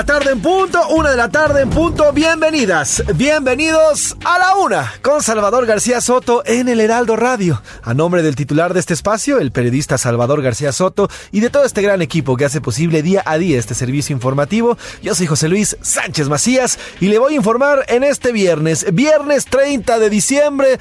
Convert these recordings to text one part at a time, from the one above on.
La tarde en punto, una de la tarde en punto. Bienvenidas, bienvenidos a la una con Salvador García Soto en el Heraldo Radio. A nombre del titular de este espacio, el periodista Salvador García Soto y de todo este gran equipo que hace posible día a día este servicio informativo, yo soy José Luis Sánchez Macías y le voy a informar en este viernes, viernes 30 de diciembre.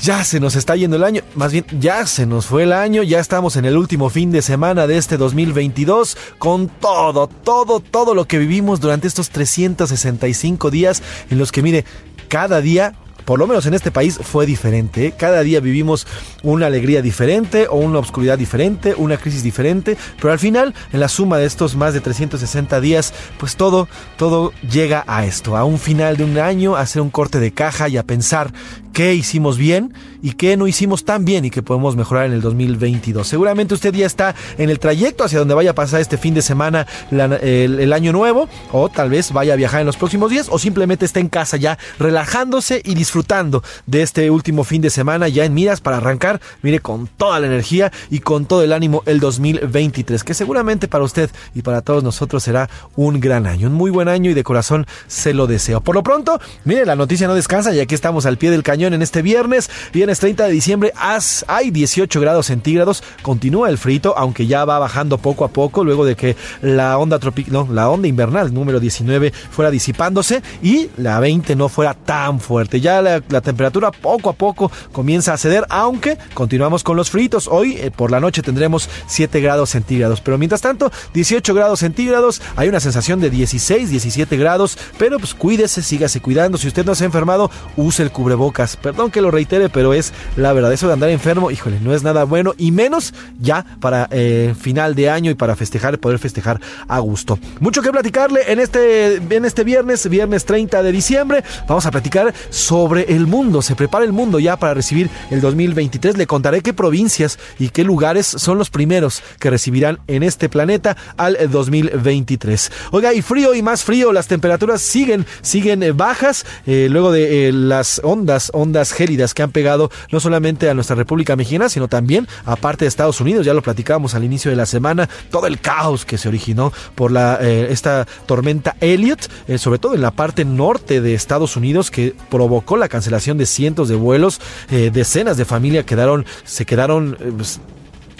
Ya se nos está yendo el año, más bien ya se nos fue el año, ya estamos en el último fin de semana de este 2022 con todo, todo, todo lo que vivimos durante estos 365 días en los que, mire, cada día por lo menos en este país fue diferente. ¿eh? Cada día vivimos una alegría diferente o una obscuridad diferente, una crisis diferente, pero al final, en la suma de estos más de 360 días, pues todo, todo llega a esto, a un final de un año, a hacer un corte de caja y a pensar qué hicimos bien y qué no hicimos tan bien y que podemos mejorar en el 2022. Seguramente usted ya está en el trayecto hacia donde vaya a pasar este fin de semana el, el año nuevo o tal vez vaya a viajar en los próximos días o simplemente está en casa ya relajándose y disfrutando de este último fin de semana ya en miras para arrancar, mire, con toda la energía y con todo el ánimo el 2023, que seguramente para usted y para todos nosotros será un gran año, un muy buen año y de corazón se lo deseo. Por lo pronto, mire, la noticia no descansa y aquí estamos al pie del cañón en este viernes, viernes 30 de diciembre, hay 18 grados centígrados, continúa el frito, aunque ya va bajando poco a poco luego de que la onda tropical, no, la onda invernal número 19 fuera disipándose y la 20 no fuera tan fuerte. Ya la, la temperatura poco a poco comienza a ceder, aunque continuamos con los fritos. Hoy eh, por la noche tendremos 7 grados centígrados, pero mientras tanto 18 grados centígrados, hay una sensación de 16, 17 grados, pero pues cuídese, sígase cuidando. Si usted no se ha enfermado, use el cubrebocas. Perdón que lo reitere, pero es la verdad. Eso de andar enfermo, híjole, no es nada bueno y menos ya para eh, final de año y para festejar, poder festejar a gusto. Mucho que platicarle en este, en este viernes, viernes 30 de diciembre. Vamos a platicar sobre el mundo. Se prepara el mundo ya para recibir el 2023. Le contaré qué provincias y qué lugares son los primeros que recibirán en este planeta al 2023. Oiga, y frío y más frío, las temperaturas siguen, siguen eh, bajas eh, luego de eh, las ondas, ondas gélidas que han pegado no solamente a nuestra República Mexicana, sino también a parte de Estados Unidos. Ya lo platicábamos al inicio de la semana, todo el caos que se originó por la, eh, esta tormenta Elliot, eh, sobre todo en la parte norte de Estados Unidos, que provocó la cancelación de cientos de vuelos, eh, decenas de familias quedaron, se quedaron pues,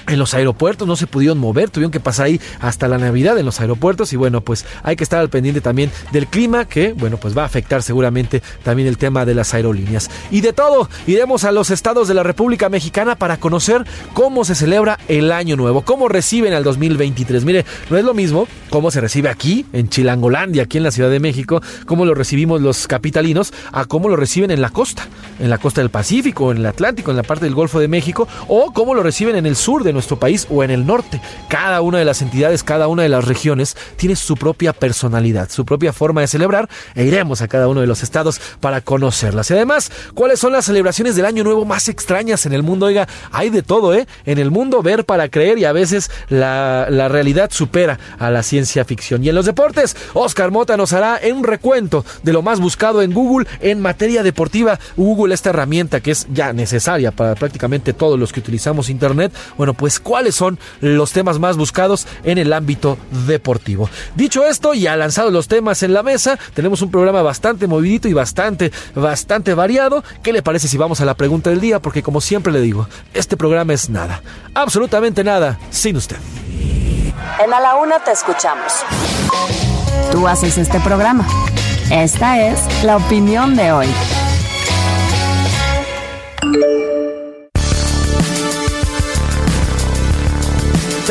en los aeropuertos, no se pudieron mover, tuvieron que pasar ahí hasta la Navidad en los aeropuertos y bueno, pues hay que estar al pendiente también del clima que, bueno, pues va a afectar seguramente también el tema de las aerolíneas. Y de todo, iremos a los estados de la República Mexicana para conocer cómo se celebra el año nuevo, cómo reciben al 2023. Mire, no es lo mismo cómo se recibe aquí, en Chilangolandia, aquí en la Ciudad de México, cómo lo recibimos los capitalinos, a cómo lo reciben en la costa, en la costa del Pacífico, en el Atlántico, en la parte del Golfo de México, o cómo lo reciben en el sur de nuestro país o en el norte. Cada una de las entidades, cada una de las regiones tiene su propia personalidad, su propia forma de celebrar e iremos a cada uno de los estados para conocerlas. Y además, ¿cuáles son las celebraciones del año nuevo más extrañas en el mundo? Oiga, hay de todo, ¿eh? En el mundo ver para creer y a veces la, la realidad supera a la ciencia ficción. Y en los deportes, Oscar Mota nos hará un recuento de lo más buscado en Google en materia deportiva. Google, esta herramienta que es ya necesaria para prácticamente todos los que utilizamos Internet. Bueno, pues cuáles son los temas más buscados en el ámbito deportivo. Dicho esto, ya lanzado los temas en la mesa, tenemos un programa bastante movidito y bastante, bastante variado. ¿Qué le parece si vamos a la pregunta del día? Porque como siempre le digo, este programa es nada, absolutamente nada, sin usted. En A la Una te escuchamos. Tú haces este programa. Esta es la opinión de hoy.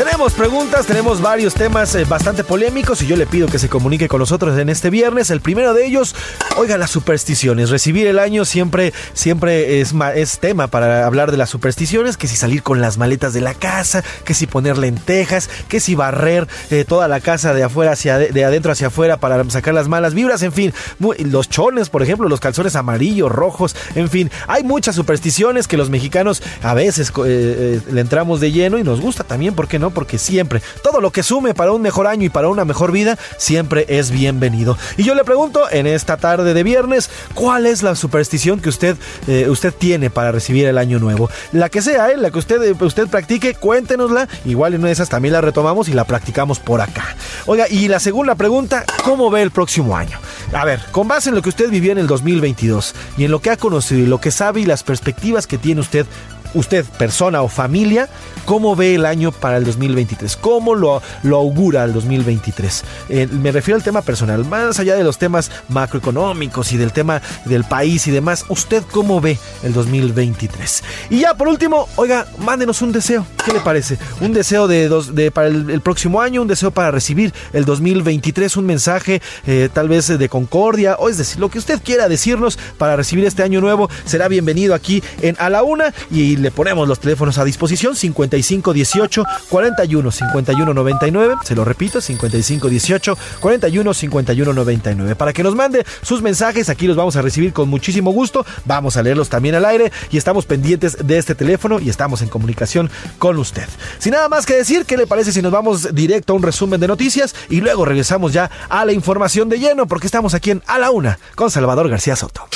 Tenemos preguntas, tenemos varios temas eh, bastante polémicos y yo le pido que se comunique con nosotros en este viernes. El primero de ellos, oiga, las supersticiones. Recibir el año siempre, siempre es, tema para hablar de las supersticiones, que si salir con las maletas de la casa, que si poner lentejas, que si barrer eh, toda la casa de afuera hacia de adentro hacia afuera para sacar las malas vibras, en fin, los chones, por ejemplo, los calzones amarillos, rojos, en fin, hay muchas supersticiones que los mexicanos a veces eh, le entramos de lleno y nos gusta también, ¿por qué no? Porque siempre, todo lo que sume para un mejor año y para una mejor vida, siempre es bienvenido. Y yo le pregunto en esta tarde de viernes, ¿cuál es la superstición que usted, eh, usted tiene para recibir el año nuevo? La que sea, ¿eh? la que usted, eh, usted practique, cuéntenosla. Igual en una de esas también la retomamos y la practicamos por acá. Oiga, y la segunda pregunta, ¿cómo ve el próximo año? A ver, con base en lo que usted vivió en el 2022 y en lo que ha conocido y lo que sabe y las perspectivas que tiene usted usted, persona o familia, cómo ve el año para el 2023, cómo lo, augura el 2023. Eh, me refiero al tema personal, más allá de los temas macroeconómicos y del tema del país y demás, ¿usted cómo ve el 2023? Y ya por último, oiga, mándenos un deseo, ¿qué le parece? Un deseo de, dos, de para el, próximo año, un deseo para recibir el 2023, un mensaje eh, tal vez de concordia, o es decir, lo que usted quiera decirnos para recibir este año nuevo, será bienvenido aquí en A la Una y le ponemos los teléfonos a disposición 55 18 41 51 99. Se lo repito, 55 18 41 51 99. Para que nos mande sus mensajes, aquí los vamos a recibir con muchísimo gusto. Vamos a leerlos también al aire y estamos pendientes de este teléfono y estamos en comunicación con usted. Sin nada más que decir, ¿qué le parece si nos vamos directo a un resumen de noticias y luego regresamos ya a la información de lleno? Porque estamos aquí en A la Una con Salvador García Soto.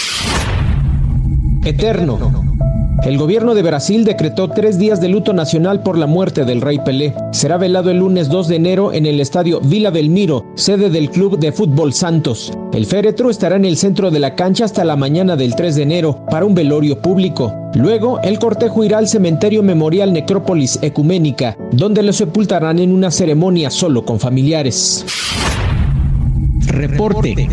Eterno. El gobierno de Brasil decretó tres días de luto nacional por la muerte del rey Pelé. Será velado el lunes 2 de enero en el estadio Vila Belmiro, sede del Club de Fútbol Santos. El féretro estará en el centro de la cancha hasta la mañana del 3 de enero para un velorio público. Luego, el cortejo irá al cementerio memorial Necrópolis Ecuménica, donde lo sepultarán en una ceremonia solo con familiares. Reporte.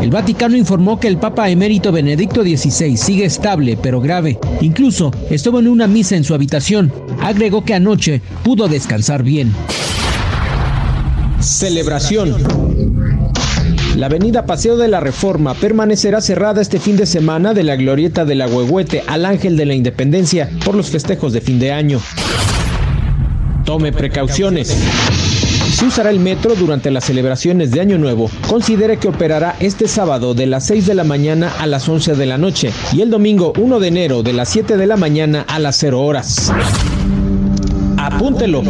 El Vaticano informó que el Papa emérito Benedicto XVI sigue estable pero grave. Incluso estuvo en una misa en su habitación. Agregó que anoche pudo descansar bien. Celebración. La avenida Paseo de la Reforma permanecerá cerrada este fin de semana de la glorieta de la Huehuete al Ángel de la Independencia por los festejos de fin de año. Tome precauciones. Si usará el metro durante las celebraciones de Año Nuevo, considere que operará este sábado de las 6 de la mañana a las 11 de la noche y el domingo 1 de enero de las 7 de la mañana a las 0 horas. Apúntelo.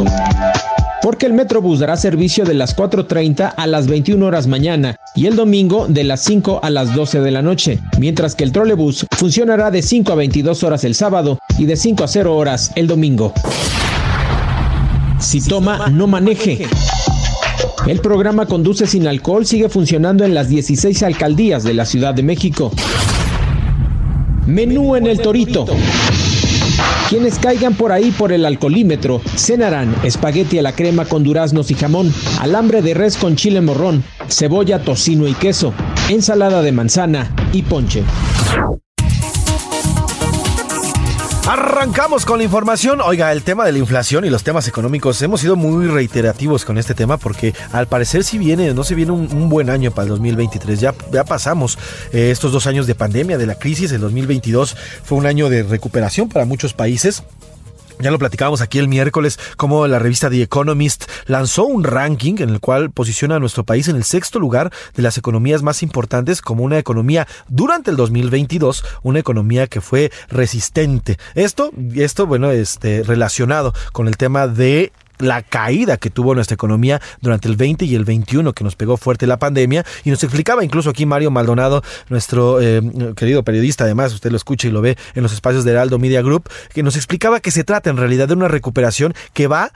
Porque el Metrobús dará servicio de las 4.30 a las 21 horas mañana y el domingo de las 5 a las 12 de la noche, mientras que el trolebús funcionará de 5 a 22 horas el sábado y de 5 a 0 horas el domingo. Si toma, no maneje. El programa Conduce sin alcohol sigue funcionando en las 16 alcaldías de la Ciudad de México. Menú en el Torito. Quienes caigan por ahí por el alcoholímetro cenarán espagueti a la crema con duraznos y jamón, alambre de res con chile morrón, cebolla, tocino y queso, ensalada de manzana y ponche. Arrancamos con la información. Oiga, el tema de la inflación y los temas económicos, hemos sido muy reiterativos con este tema porque al parecer si viene, no se viene un, buen año para el 2023. Ya, ya pasamos eh, estos dos años de pandemia, de la crisis. El 2022 fue un año de recuperación para muchos países Ya lo platicábamos aquí el miércoles, como la revista The Economist lanzó un ranking en el cual posiciona a nuestro país en el sexto lugar de las economías más importantes como una economía durante el 2022, una economía que fue resistente. Esto, esto bueno, este, relacionado con el tema de la caída que tuvo nuestra economía durante el 20 y el 21 que nos pegó fuerte la pandemia y nos explicaba incluso aquí Mario Maldonado, nuestro eh, querido periodista, además usted lo escucha y lo ve en los espacios de Heraldo Media Group, que nos explicaba que se trata en realidad de una recuperación que va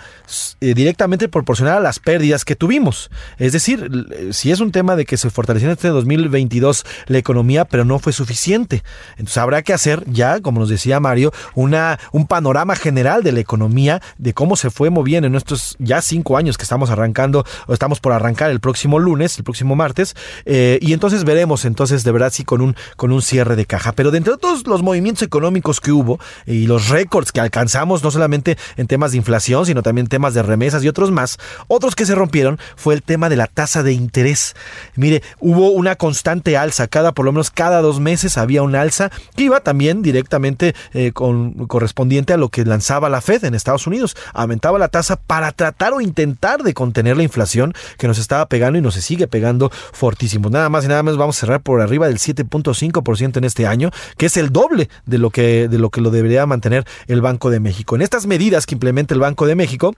eh, directamente proporcional a las pérdidas que tuvimos. Es decir, si es un tema de que se fortaleció en este 2022 la economía, pero no fue suficiente. Entonces habrá que hacer ya, como nos decía Mario, una, un panorama general de la economía, de cómo se fue moviendo en estos ya cinco años que estamos arrancando o estamos por arrancar el próximo lunes, el próximo martes, eh, y entonces veremos entonces de verdad sí con un, con un cierre de caja. Pero de entre todos los movimientos económicos que hubo y los récords que alcanzamos, no solamente en temas de inflación, sino también temas de remesas y otros más, otros que se rompieron fue el tema de la tasa de interés. Mire, hubo una constante alza, cada por lo menos cada dos meses había un alza que iba también directamente eh, con, correspondiente a lo que lanzaba la Fed en Estados Unidos. Aumentaba la tasa para tratar o intentar de contener la inflación que nos estaba pegando y nos sigue pegando fortísimo. Nada más y nada más vamos a cerrar por arriba del 7.5% en este año, que es el doble de lo que de lo que lo debería mantener el Banco de México. En estas medidas que implementa el Banco de México,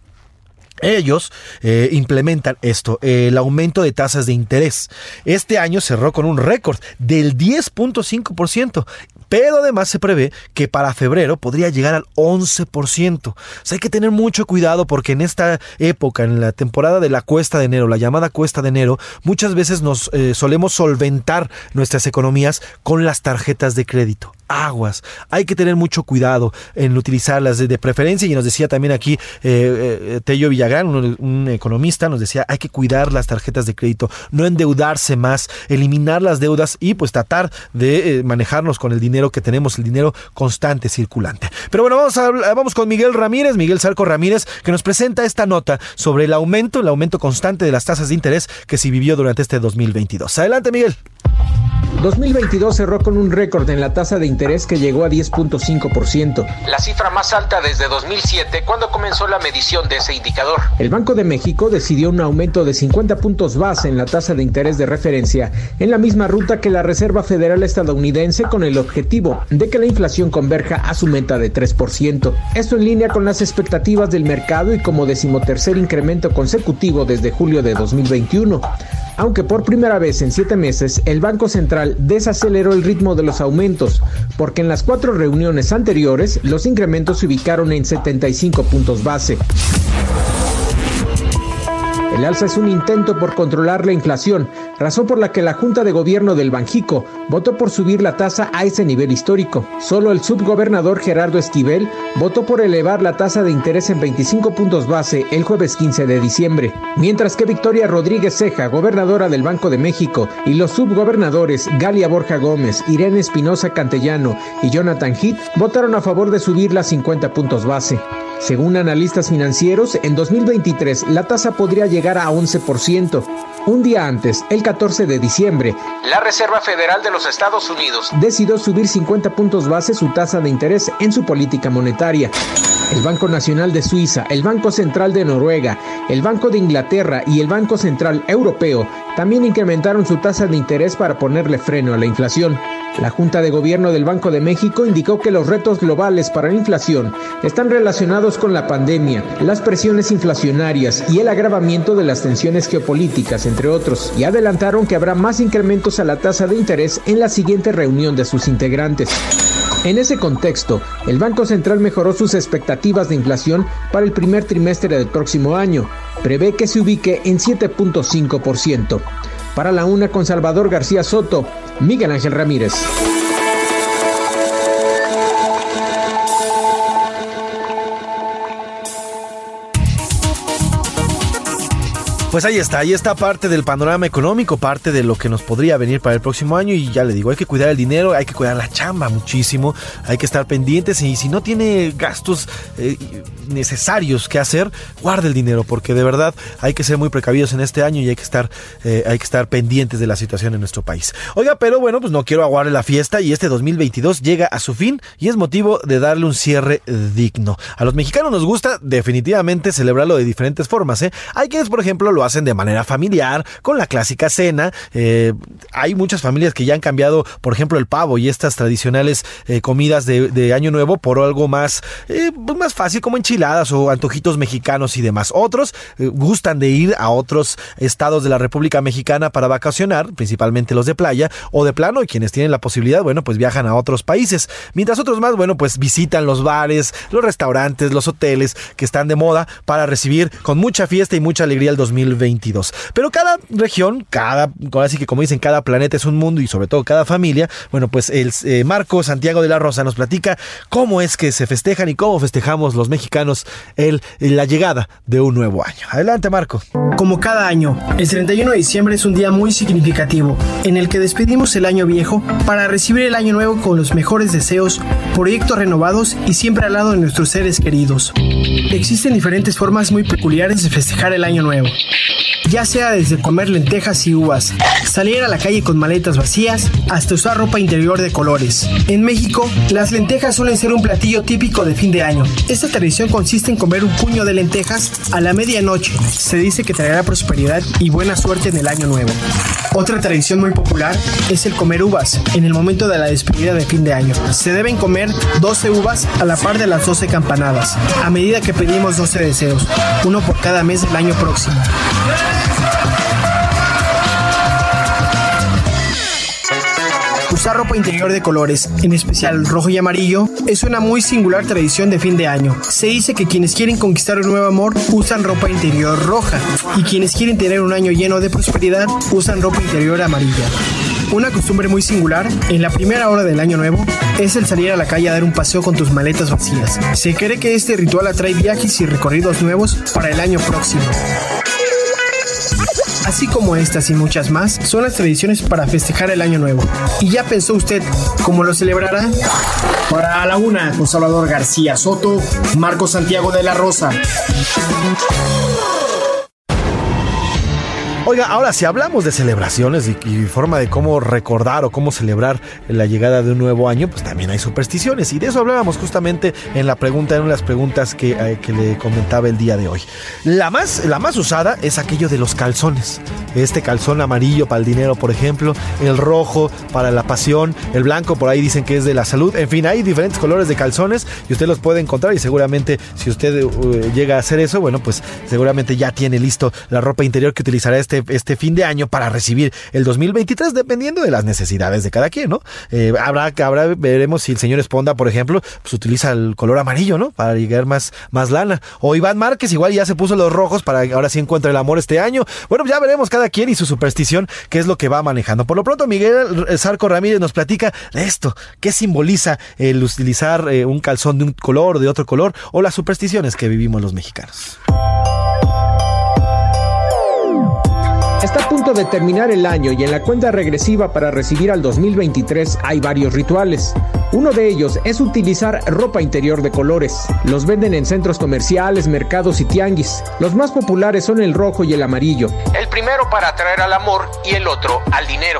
ellos eh, implementan esto, el aumento de tasas de interés. Este año cerró con un récord del 10.5%. Pero además se prevé que para febrero podría llegar al 11%. O hay que tener mucho cuidado porque en esta época, en la temporada de la cuesta de enero, la llamada cuesta de enero, muchas veces nos eh, solemos solventar nuestras economías con las tarjetas de crédito aguas. Hay que tener mucho cuidado en utilizarlas de, preferencia. Y nos decía también aquí eh, eh, Tello Villagrán, un, economista, nos decía hay que cuidar las tarjetas de crédito, no endeudarse más, eliminar las deudas y pues tratar de manejarnos con el que tenemos, el dinero constante circulante. Pero bueno, vamos, a, vamos con Miguel Ramírez, Miguel Sarco Ramírez, que nos presenta esta nota sobre el aumento, el aumento constante de las tasas de interés que se vivió durante este 2022. Adelante, Miguel. 2022 cerró con un récord en la tasa de interés que llegó a 10.5%, la cifra más alta desde 2007 cuando comenzó la medición de ese indicador. El Banco de México decidió un aumento de 50 puntos base en la tasa de interés de referencia, en la misma ruta que la Reserva Federal estadounidense con el objetivo de que la inflación converja a su meta de 3%. Esto en línea con las expectativas del mercado y como decimotercer incremento consecutivo desde julio de 2021 aunque por primera vez en siete meses el Banco Central desaceleró el ritmo de los aumentos, porque en las cuatro reuniones anteriores los incrementos se ubicaron en 75 puntos base. El alza es un intento por controlar la inflación, razón por la que la Junta de Gobierno del Banjico votó por subir la tasa a ese nivel histórico. Solo el subgobernador Gerardo Esquivel votó por elevar la tasa de interés en 25 puntos base el jueves 15 de diciembre, mientras que Victoria Rodríguez Ceja, gobernadora del Banco de México, y los subgobernadores Galia Borja Gómez, Irene Espinosa Cantellano y Jonathan Heath votaron a favor de subir las 50 puntos base. Según analistas financieros, en 2023 la tasa podría llegar a 11%. Un día antes, el 14 de diciembre, la Reserva Federal de los Estados Unidos decidió subir 50 puntos base su tasa de interés en su política monetaria. El Banco Nacional de Suiza, el Banco Central de Noruega, el Banco de Inglaterra y el Banco Central Europeo también incrementaron su tasa de interés para ponerle freno a la inflación. La Junta de Gobierno del Banco de México indicó que los retos globales para la inflación están relacionados con la pandemia, las presiones inflacionarias y el agravamiento de las tensiones geopolíticas, entre otros, y adelantaron que habrá más incrementos a la tasa de interés en la siguiente reunión de sus integrantes. En ese contexto, el Banco Central mejoró sus expectativas de inflación para el primer trimestre del próximo año. Prevé que se ubique en 7.5%. Para la una con Salvador García Soto, Miguel Ángel Ramírez. Pues ahí está, ahí está parte del panorama económico, parte de lo que nos podría venir para el próximo año y ya le digo, hay que cuidar el dinero, hay que cuidar la chamba muchísimo, hay que estar pendientes y si no tiene gastos eh, necesarios que hacer, guarde el dinero porque de verdad hay que ser muy precavidos en este año y hay que estar, eh, hay que estar pendientes de la situación en nuestro país. Oiga, pero bueno, pues no quiero aguarle la fiesta y este 2022 llega a su fin y es motivo de darle un cierre digno. A los mexicanos nos gusta definitivamente celebrarlo de diferentes formas, ¿eh? Hay quienes, por ejemplo, lo hacen de manera familiar, con la clásica cena. Eh, hay muchas familias que ya han cambiado, por ejemplo, el pavo y estas tradicionales eh, comidas de, Año Nuevo por algo más, eh, pues más fácil, como enchiladas o antojitos mexicanos y demás. Otros gustan de ir a otros estados de la República Mexicana para vacacionar, principalmente los de playa o de plano, y quienes tienen la posibilidad, bueno, pues viajan a otros países. Mientras otros más, bueno, pues visitan los bares, los restaurantes, los hoteles que están de moda para recibir con mucha fiesta y mucha alegría el 2020 2022. Pero cada región, cada, así que como dicen, cada planeta es un mundo y sobre todo cada familia, bueno, pues el eh, Marco Santiago de la Rosa nos platica cómo es que se festejan y cómo festejamos los mexicanos el, la llegada de un nuevo año. Adelante, Marco. Como cada año, el 31 de diciembre es un día muy significativo en el que despedimos el año viejo para recibir el año nuevo con los mejores deseos, proyectos renovados y siempre al lado de nuestros seres queridos. Existen diferentes formas muy peculiares de festejar el año nuevo ya sea desde comer lentejas y uvas, salir a la calle con maletas vacías, hasta usar ropa interior de colores. En México, las lentejas suelen ser un platillo típico de fin de año. Esta tradición consiste en comer un puño de lentejas a la medianoche. Se dice que traerá prosperidad y buena suerte en el año nuevo. Otra tradición muy popular es el comer uvas en el momento de la despedida de fin de año. Se deben comer 12 uvas a la par de las 12 campanadas, a medida que pedimos 12 deseos, uno por cada mes del año próximo. Usar ropa interior de colores, en especial rojo y amarillo, es una muy singular tradición de fin de año. Se dice que quienes quieren conquistar un nuevo amor usan ropa interior roja y quienes quieren tener un año lleno de prosperidad usan ropa interior amarilla. Una costumbre muy singular en la primera hora del año nuevo es el salir a la calle a dar un paseo con tus maletas vacías. Se cree que este ritual atrae viajes y recorridos nuevos para el año próximo. Así como estas y muchas más, son las tradiciones para festejar el año nuevo. ¿Y ya pensó usted cómo lo celebrará? Para la una, con Salvador García Soto, Marco Santiago de la Rosa. Oiga, ahora si hablamos de celebraciones y, forma de cómo recordar o cómo celebrar la llegada de un nuevo año, pues también hay supersticiones. Y de eso hablábamos justamente en la pregunta, en una de las preguntas que, eh, que le comentaba el día de hoy. La más, la más usada es aquello de los calzones. Este calzón amarillo para el dinero, por ejemplo, el rojo para la pasión, el blanco por ahí dicen que es de la salud. En fin, hay diferentes colores de calzones y usted los puede encontrar y seguramente si usted uh, llega a hacer eso, bueno, pues seguramente ya tiene listo la ropa interior que utilizará este este, este, fin de año para recibir el 2023, dependiendo de las necesidades de cada quien, ¿no? Eh, habrá, habrá, veremos si el señor Esponda, por ejemplo, pues utiliza el color amarillo, ¿no? Para llegar más, más lana. O Iván Márquez igual ya se puso los rojos para que ahora sí encuentre el amor este año. Bueno, ya veremos cada quien y su superstición, qué es lo que va manejando. Por lo pronto, Miguel Sarco Ramírez nos platica de esto, qué simboliza el utilizar eh, un calzón de un color o de otro color, o las supersticiones que vivimos los mexicanos. Está a punto de terminar el año y en la cuenta regresiva para recibir al 2023 hay varios rituales. Uno de ellos es utilizar ropa interior de colores. Los venden en centros comerciales, mercados y tianguis. Los más populares son el rojo y el amarillo. El primero para atraer al amor y el otro al dinero.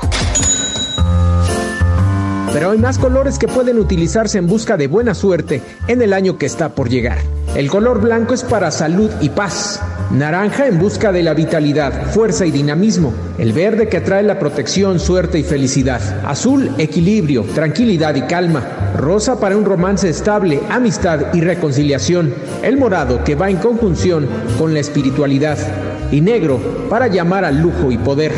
Pero hay más colores que pueden utilizarse en busca de buena suerte en el año que está por llegar. El color blanco es para salud y paz. Naranja en busca de la vitalidad, fuerza y dinamismo. El verde que atrae la protección, suerte y felicidad. Azul, equilibrio, tranquilidad y calma. Rosa para un romance estable, amistad y reconciliación. El morado que va en conjunción con la espiritualidad. Y negro para llamar al lujo y poder.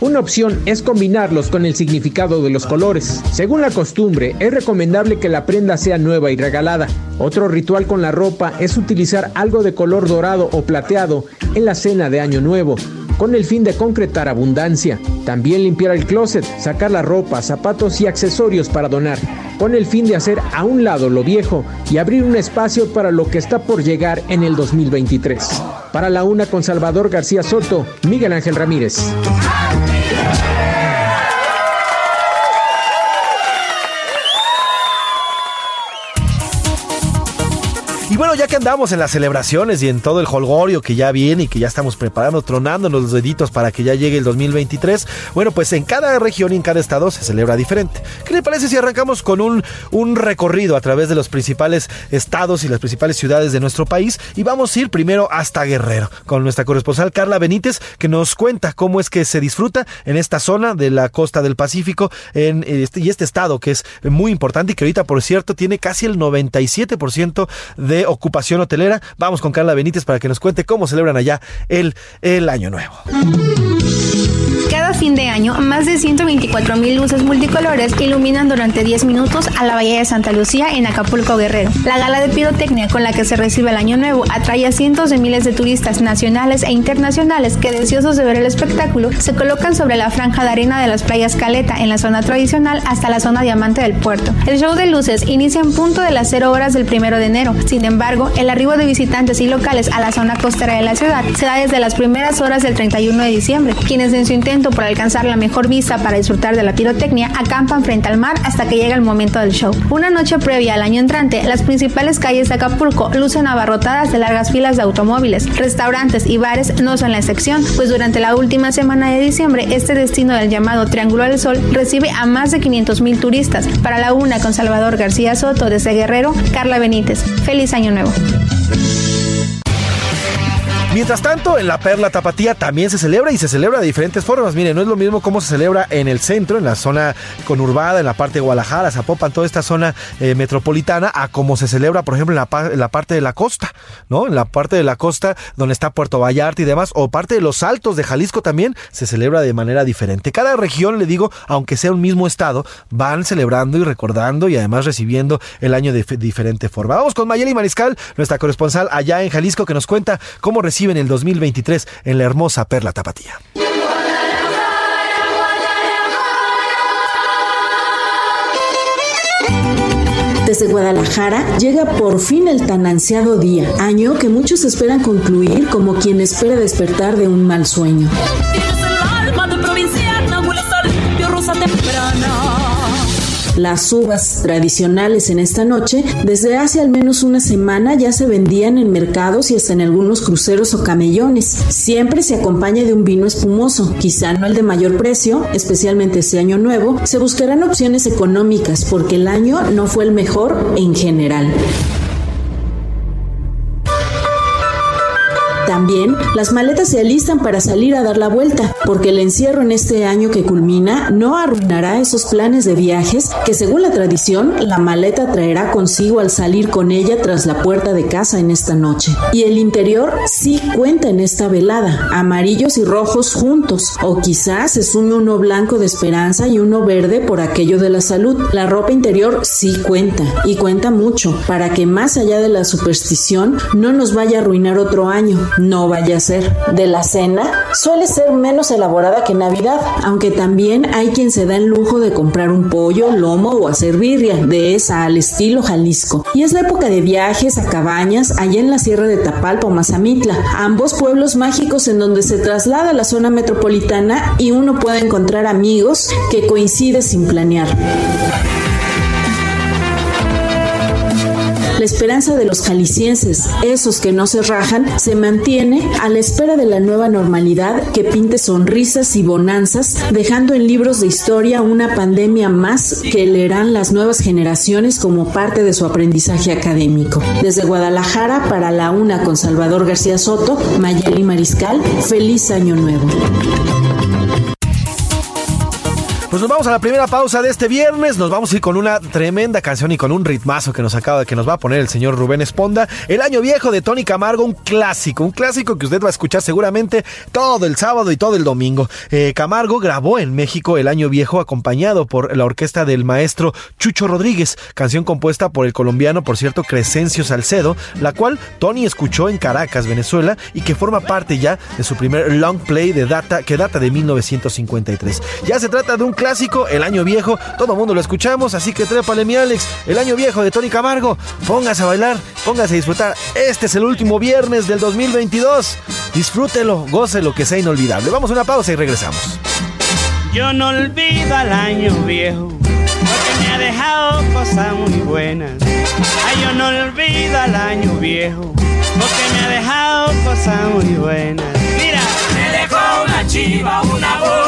Una opción es combinarlos con el significado de los colores. Según la costumbre, es recomendable que la prenda sea nueva y regalada. Otro ritual con la ropa es utilizar algo de color dorado o plateado en la cena de Año Nuevo, con el fin de concretar abundancia. También limpiar el closet, sacar la ropa, zapatos y accesorios para donar. Con el fin de hacer a un lado lo viejo y abrir un espacio para lo que está por llegar en el 2023. Para la una con Salvador García Soto, Miguel Ángel Ramírez. Bueno, ya que andamos en las celebraciones y en todo el holgorio que ya viene y que ya estamos preparando, tronándonos los deditos para que ya llegue el 2023, bueno, pues en cada región y en cada estado se celebra diferente. ¿Qué le parece si arrancamos con un, un recorrido a través de los principales estados y las principales ciudades de nuestro país? Y vamos a ir primero hasta Guerrero, con nuestra corresponsal Carla Benítez, que nos cuenta cómo es que se disfruta en esta zona de la costa del Pacífico en este, y este estado que es muy importante y que ahorita, por cierto, tiene casi el 97% de ocupación hotelera. Vamos con Carla Benítez para que nos cuente cómo celebran allá el, el Año Nuevo. Fin de año, más de 124 mil luces multicolores iluminan durante 10 minutos a la Bahía de Santa Lucía en Acapulco Guerrero. La gala de pirotecnia con la que se recibe el Año Nuevo atrae a cientos de miles de turistas nacionales e internacionales que deseosos de ver el espectáculo se colocan sobre la franja de arena de las playas Caleta en la zona tradicional hasta la zona diamante del puerto. El show de luces inicia en punto de las 0 horas del 1 de enero. Sin embargo, el arribo de visitantes y locales a la zona costera de la ciudad se da desde las primeras horas del 31 de diciembre, quienes en su intento por alcanzar la mejor vista para disfrutar de la pirotecnia acampan frente al mar hasta que llega el momento del show. Una noche previa al año entrante, las principales calles de Acapulco lucen abarrotadas de largas filas de automóviles. Restaurantes y bares no son la excepción, pues durante la última semana de diciembre, este destino del llamado Triángulo del Sol recibe a más de 500 mil turistas. Para la una con Salvador García Soto desde Guerrero, Carla Benítez. Feliz Año Nuevo. Mientras tanto, en la Perla Tapatía también se celebra y se celebra de diferentes formas. Miren, no es lo mismo cómo se celebra en el centro, en la zona conurbada, en la parte de Guadalajara, Zapopan, toda esta zona eh, metropolitana, a cómo se celebra, por ejemplo, en la, en la, parte de la costa, ¿no? En la parte de la costa donde está Puerto Vallarta y demás, o parte de los altos de Jalisco también se celebra de manera diferente. Cada región, le digo, aunque sea un mismo estado, van celebrando y recordando y además recibiendo el año de diferente forma. Vamos con Mayeli Mariscal, nuestra corresponsal allá en Jalisco, que nos cuenta cómo recibe en el 2023 en la hermosa Perla Tapatía. Desde Guadalajara llega por fin el tan ansiado día, año que muchos esperan concluir como quien espera despertar de un mal sueño. Las uvas tradicionales en esta noche, desde hace al menos una semana ya se vendían en mercados y hasta en algunos cruceros o camellones. Siempre se acompaña de un vino espumoso, quizá no el de mayor precio, especialmente este año nuevo, se buscarán opciones económicas porque el año no fue el mejor en general. También las maletas se alistan para salir a dar la vuelta, porque el encierro en este año que culmina no arruinará esos planes de viajes que según la tradición la maleta traerá consigo al salir con ella tras la puerta de casa en esta noche. Y el interior sí cuenta en esta velada, amarillos y rojos juntos, o quizás se sume uno blanco de esperanza y uno verde por aquello de la salud. La ropa interior sí cuenta, y cuenta mucho, para que más allá de la superstición no nos vaya a arruinar otro año, no vaya a ser. De la cena suele ser menos elaborada que Navidad, aunque también hay quien se da el lujo de comprar un pollo, lomo o hacer birria, de esa al estilo Jalisco. Y es la época de viajes a cabañas allá en la Sierra de Tapalpa o Mazamitla, ambos pueblos mágicos en donde se traslada la zona metropolitana y uno puede encontrar amigos que coincide sin planear. Esperanza de los jaliscienses, esos que no se rajan, se mantiene a la espera de la nueva normalidad que pinte sonrisas y bonanzas, dejando en libros de historia una pandemia más que leerán las nuevas generaciones como parte de su aprendizaje académico. Desde Guadalajara para la UNA con Salvador García Soto, Mayeli Mariscal, feliz año nuevo. Pues nos vamos a la primera pausa de este viernes. Nos vamos a ir con una tremenda canción y con un ritmazo que nos acaba de que nos va a poner el señor Rubén Esponda. El año viejo de Tony Camargo, un clásico, un clásico que usted va a escuchar seguramente todo el sábado y todo el domingo. Eh, Camargo grabó en México el año viejo acompañado por la orquesta del maestro Chucho Rodríguez, canción compuesta por el colombiano, por cierto, Crescencio Salcedo, la cual Tony escuchó en Caracas, Venezuela, y que forma parte ya de su primer long play de data que data de 1953. Ya se trata de un clásico, el año viejo, todo mundo lo escuchamos, así que trépale mi Alex, el año viejo de Tony Camargo, póngase a bailar, póngase a disfrutar. Este es el último viernes del 2022. Disfrútelo, gócelo, que sea inolvidable. Vamos a una pausa y regresamos. Yo no olvido al año viejo, porque me ha dejado cosas muy buenas. Ay, yo no olvido al año viejo, porque me ha dejado cosas muy buenas. Mira, me dejó una chiva, una una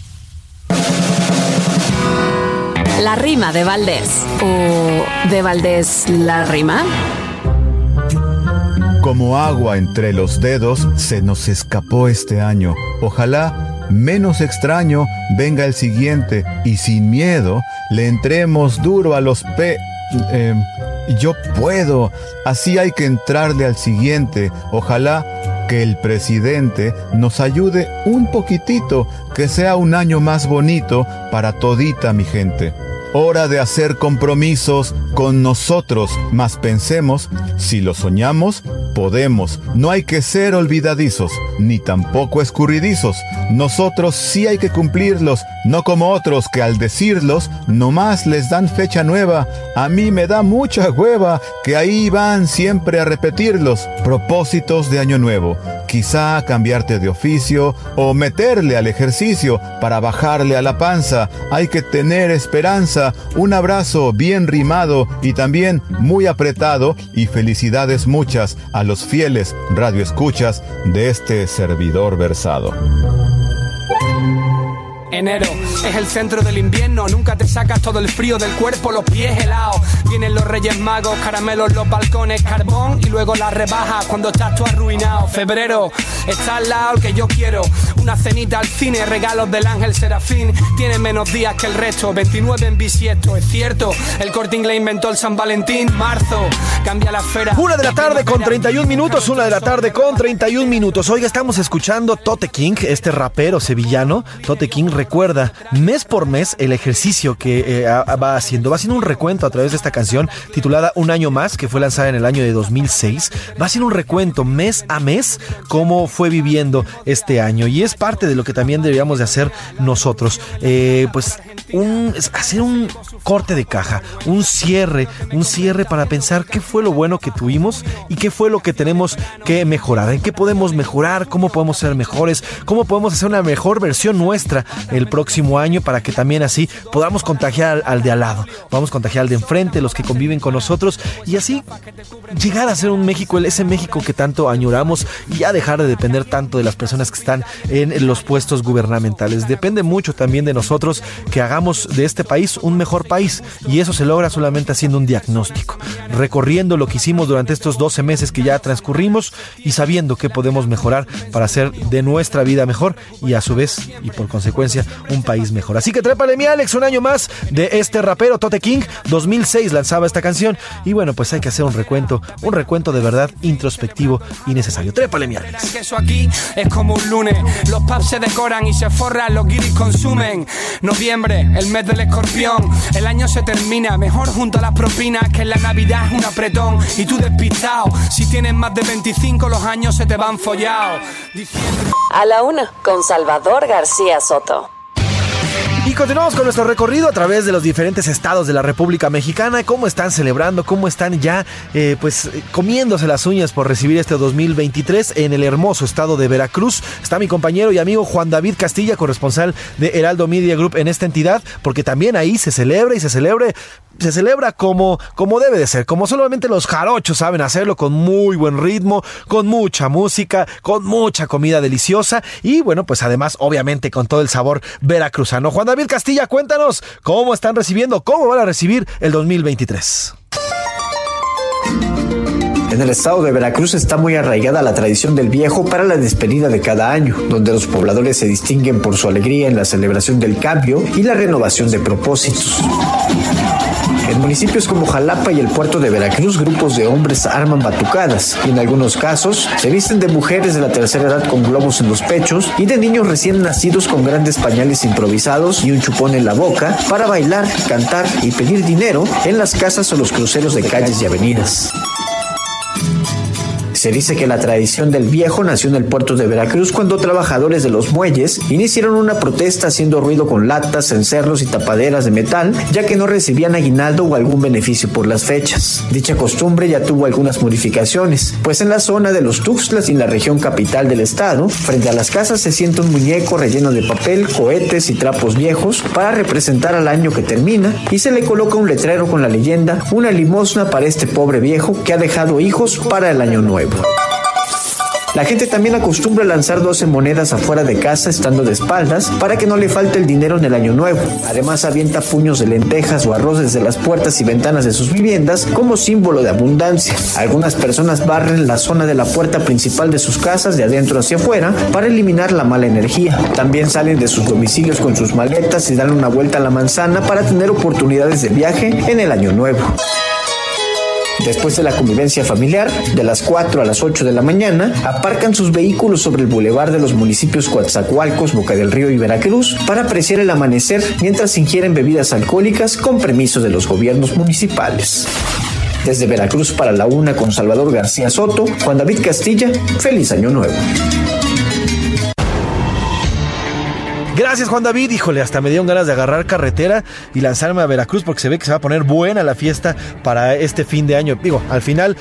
La rima de Valdés. ¿O de Valdés la rima? Como agua entre los dedos se nos escapó este año. Ojalá menos extraño venga el siguiente y sin miedo le entremos duro a los pe... eh, yo puedo. Así hay que entrarle al siguiente. Ojalá que el presidente nos ayude un poquitito, que sea un año más bonito para todita mi gente. Hora de hacer compromisos con nosotros, mas pensemos, si lo soñamos, podemos. No hay que ser olvidadizos, ni tampoco escurridizos. Nosotros sí hay que cumplirlos, no como otros que al decirlos, nomás les dan fecha nueva. A mí me da mucha hueva que ahí van siempre a repetirlos. Propósitos de año nuevo. Quizá cambiarte de oficio o meterle al ejercicio para bajarle a la panza. Hay que tener esperanza un abrazo bien rimado y también muy apretado y felicidades muchas a los fieles radioescuchas de este servidor versado. Enero es el centro del invierno, nunca te sacas todo el frío del cuerpo, los pies helados. Vienen los reyes magos, caramelos, los balcones, carbón y luego la rebaja cuando estás tú arruinado. Febrero está al lado que yo quiero, una cenita al cine, regalos del ángel serafín. Tiene menos días que el resto, 29 en bisiesto, es cierto. El corte inglés inventó el San Valentín, marzo, cambia la esfera. Una de la tarde con 31 minutos, una de la tarde con 31 minutos. Oiga, estamos escuchando Tote King, este rapero sevillano. Tote King recuerda mes por mes el ejercicio que eh, va haciendo. Va haciendo un recuento a través de esta canción titulada Un año más, que fue lanzada en el año de 2006. Va haciendo un recuento mes a mes cómo fue viviendo este año. Y es parte de lo que también deberíamos de hacer nosotros. Eh, pues un, hacer un corte de caja, un cierre, un cierre para pensar qué fue lo bueno que tuvimos y qué fue lo que tenemos que mejorar, en qué podemos mejorar, cómo podemos ser mejores, cómo podemos hacer una mejor versión nuestra el próximo año para que también así podamos contagiar al, de al lado, podamos contagiar al de enfrente, los que conviven con nosotros y así llegar a ser un México, ese México que tanto añoramos y ya dejar de depender tanto de las personas que están en los puestos gubernamentales. Depende mucho también de nosotros que hagamos de este país un mejor país y eso se logra solamente haciendo un diagnóstico, recorriendo lo que hicimos durante estos 12 meses que ya transcurrimos y sabiendo qué podemos mejorar para hacer de nuestra vida mejor y a su vez y por consecuencia un país mejor. Así que trépale mi Alex, un año más de este rapero Tote King, 2006 lanzaba esta canción y bueno, pues hay que hacer un recuento, un recuento de verdad introspectivo y necesario. Trépale mi Alex. Eso aquí es como un lunes, los pubs se decoran y se forran, los guiris consumen. Noviembre, el mes del escorpión, el año se termina, mejor junto a las propinas que en la Navidad es un apretón y tú despistado. Si tienes más de 25 los años se te van follados. A la una con Salvador García Soto. Y continuamos con nuestro recorrido a través de los diferentes estados de la República Mexicana, cómo están celebrando, cómo están ya eh, pues comiéndose las uñas por recibir este 2023 en el hermoso estado de Veracruz. Está mi compañero y amigo Juan David Castilla, corresponsal de Heraldo Media Group en esta entidad, porque también ahí se celebra y se celebre se celebra como, como debe de ser, como solamente los jarochos saben hacerlo, con muy buen ritmo, con mucha música, con mucha comida deliciosa y bueno, pues además obviamente con todo el sabor veracruzano. Juan David Castilla, cuéntanos cómo están recibiendo, cómo van a recibir el 2023. En el estado de Veracruz está muy arraigada la tradición del viejo para la despedida de cada año, donde los pobladores se distinguen por su alegría en la celebración del cambio y la renovación de propósitos. En municipios como Jalapa y el puerto de Veracruz, grupos de hombres arman batucadas y en algunos casos se visten de mujeres de la tercera edad con globos en los pechos y de niños recién nacidos con grandes pañales improvisados y un chupón en la boca para bailar, cantar y pedir dinero en las casas o los cruceros de calles y avenidas. Thank you. Se dice que la tradición del viejo nació en el puerto de Veracruz cuando trabajadores de los muelles iniciaron una protesta haciendo ruido con latas, cencerros y tapaderas de metal, ya que no recibían aguinaldo o algún beneficio por las fechas. Dicha costumbre ya tuvo algunas modificaciones, pues en la zona de los Tuxtlas y en la región capital del estado, frente a las casas se siente un muñeco relleno de papel, cohetes y trapos viejos para representar al año que termina y se le coloca un letrero con la leyenda, una limosna para este pobre viejo que ha dejado hijos para el año nuevo. La gente también acostumbra lanzar 12 monedas afuera de casa estando de espaldas para que no le falte el dinero en el año nuevo. Además avienta puños de lentejas o arroz desde las puertas y ventanas de sus viviendas como símbolo de abundancia. Algunas personas barren la zona de la puerta principal de sus casas de adentro hacia afuera para eliminar la mala energía. También salen de sus domicilios con sus maletas y dan una vuelta a la manzana para tener oportunidades de viaje en el año nuevo. Después de la convivencia familiar, de las 4 a las 8 de la mañana, aparcan sus vehículos sobre el bulevar de los municipios Coatzacoalcos, Boca del Río y Veracruz para apreciar el amanecer mientras ingieren bebidas alcohólicas con permiso de los gobiernos municipales. Desde Veracruz para la una con Salvador García Soto, Juan David Castilla, feliz año nuevo. Gracias Juan David, híjole, hasta me dieron ganas de agarrar carretera y lanzarme a Veracruz porque se ve que se va a poner buena la fiesta para este fin de año. Digo, al final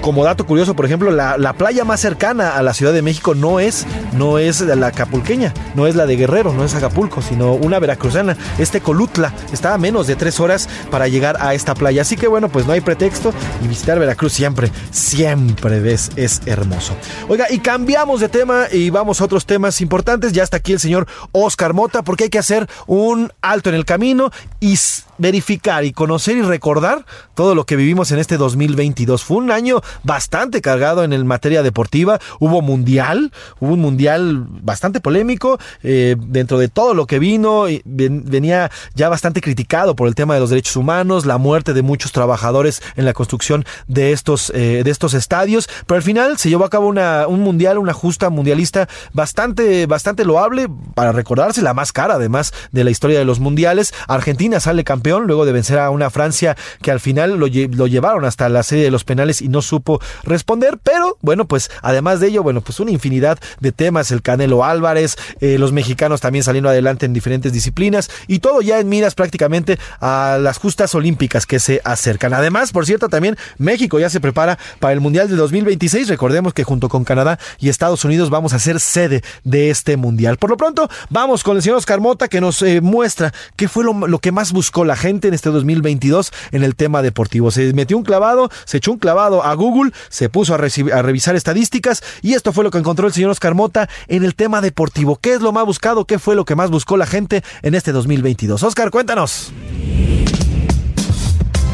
como dato curioso, por ejemplo, la, la, playa más cercana a la Ciudad de México no es, no es la acapulqueña, no es la de Guerrero, no es Acapulco, sino una veracruzana. Este Colutla está a menos de tres horas para llegar a esta playa. Así que bueno, pues no hay pretexto y visitar Veracruz siempre, siempre ves, es hermoso. Oiga, y cambiamos de tema y vamos a otros temas importantes. Ya está aquí el señor Oscar Mota porque hay que hacer un alto en el camino y verificar y conocer y recordar todo lo que vivimos en este 2022. Fue un año bastante cargado en el materia deportiva. Hubo mundial, hubo un mundial bastante polémico eh, dentro de todo lo que vino. Venía ya bastante criticado por el tema de los derechos humanos, la muerte de muchos trabajadores en la construcción de estos, eh, de estos estadios. Pero al final se llevó a cabo una, un mundial, una justa mundialista bastante, bastante loable para recordarse, la más cara además de la historia de los mundiales. Argentina sale campeón luego de vencer a una Francia que al final lo, lo, llevaron hasta la serie de los penales y no supo responder, pero bueno, pues además de ello, bueno, pues una infinidad de temas, el Canelo Álvarez, eh, los mexicanos también saliendo adelante en diferentes disciplinas y todo ya en miras prácticamente a las justas olímpicas que se acercan. Además, por cierto, también México ya se prepara para el Mundial de 2026, recordemos que junto con Canadá y Estados Unidos vamos a ser sede de este Mundial. Por lo pronto, vamos con el señor Oscar Mota que nos eh, muestra qué fue lo, lo que más buscó la gente en este 2022 en el tema deportivo. Se metió un clavado, se echó un clavado a Google, se puso a, a revisar estadísticas y esto fue lo que encontró el señor Oscar Mota en el tema deportivo. ¿Qué es lo más buscado? ¿Qué fue lo que más buscó la gente en este 2022? Oscar, cuéntanos.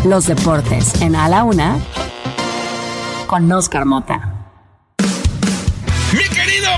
Los deportes en A la Una con Oscar Mota. Mi querido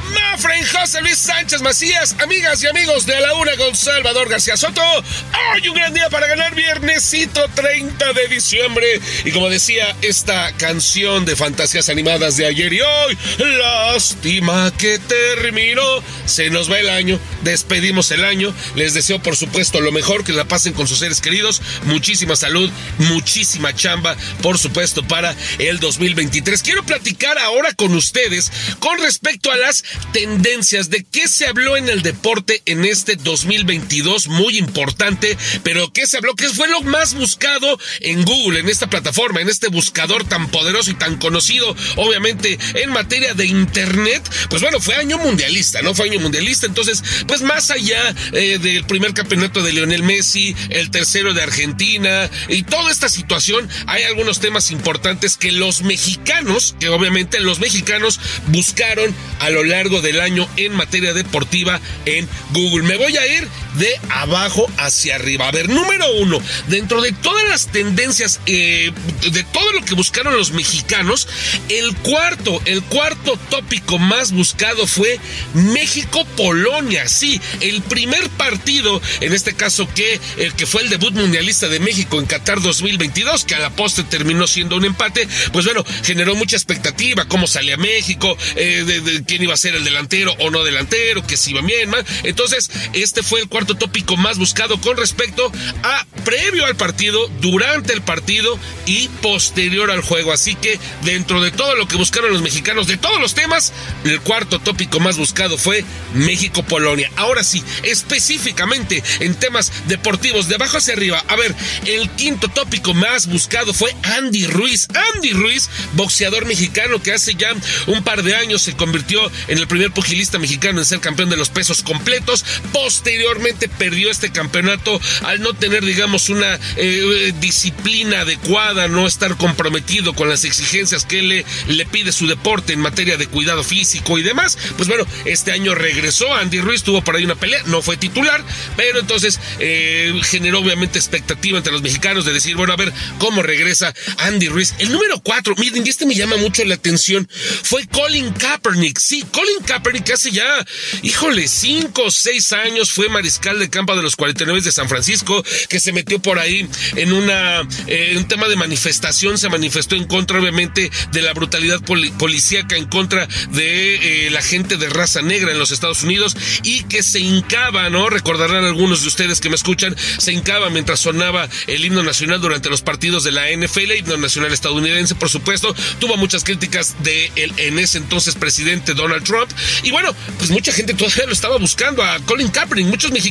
Mafren José Luis Sánchez Macías, amigas y amigos de la una con Salvador García Soto. Hoy un gran día para ganar viernesito 30 de diciembre. Y como decía esta canción de fantasías animadas de ayer y hoy, lástima que terminó. Se nos va el año, despedimos el año. Les deseo por supuesto lo mejor, que la pasen con sus seres queridos. Muchísima salud, muchísima chamba, por supuesto, para el 2023. Quiero platicar ahora con ustedes con respecto a las tendencias tendencias de qué se habló en el deporte en este 2022, muy importante, pero qué se habló, qué fue lo más buscado en Google, en esta plataforma, en este buscador tan poderoso y tan conocido, obviamente, en materia de Internet. Pues bueno, fue año mundialista, ¿no? Fue año mundialista, entonces, pues más allá eh, del primer campeonato de Lionel Messi, el tercero de Argentina y toda esta situación, hay algunos temas importantes que los mexicanos, que obviamente los mexicanos buscaron a lo largo del año en materia deportiva en Google. Me voy a ir de abajo hacia arriba. A ver, número uno, dentro de todas las tendencias, eh, de todo lo que buscaron los mexicanos, el cuarto, el cuarto tópico más buscado fue México-Polonia. Sí, el primer partido, en este caso que, el que fue el debut mundialista de México en Qatar 2022, que a la poste terminó siendo un empate, pues bueno, generó mucha expectativa, cómo salía México, eh, de, quién iba a ser el delantero o no delantero, que si iba bien. Entonces, este fue el cuarto tópico más buscado con respecto a previo al partido, durante el partido y posterior al juego. Así que dentro de todo lo que buscaron los mexicanos, de todos los temas, el cuarto tópico más buscado fue México-Polonia. Ahora sí, específicamente en temas deportivos, de abajo hacia arriba. A ver, el quinto tópico más buscado fue Andy Ruiz. Andy Ruiz, boxeador mexicano que hace ya un par de años se convirtió en el primer pugilista mexicano en ser campeón de los pesos completos. Posteriormente perdió este campeonato al no tener, digamos, una eh, disciplina adecuada, no estar comprometido con las exigencias que le, le pide su deporte en materia de cuidado físico y demás. Pues bueno, este año regresó. Andy Ruiz tuvo por ahí una pelea, no fue titular, pero entonces eh, generó obviamente expectativa entre los mexicanos de decir, bueno, a ver cómo regresa Andy Ruiz. El número cuatro, miren, y este me llama mucho la atención, fue Colin Kaepernick. Sí, Colin Kaepernick hace ya, híjole, cinco o seis años fue mariscal de campo de los 49 de San Francisco, que se metió por ahí en una, eh, un tema de manifestación, se manifestó en contra, obviamente, de la brutalidad policíaca, en contra de eh, la gente de raza negra en los Estados Unidos y que se hincaba, ¿no? Recordarán algunos de ustedes que me escuchan, se hincaba mientras sonaba el himno nacional durante los partidos de la NFL, himno nacional estadounidense, por supuesto, tuvo muchas críticas de el en ese entonces presidente Donald Trump. Y bueno, pues mucha gente todavía lo estaba buscando a Colin Kaepernick, muchos mexicanos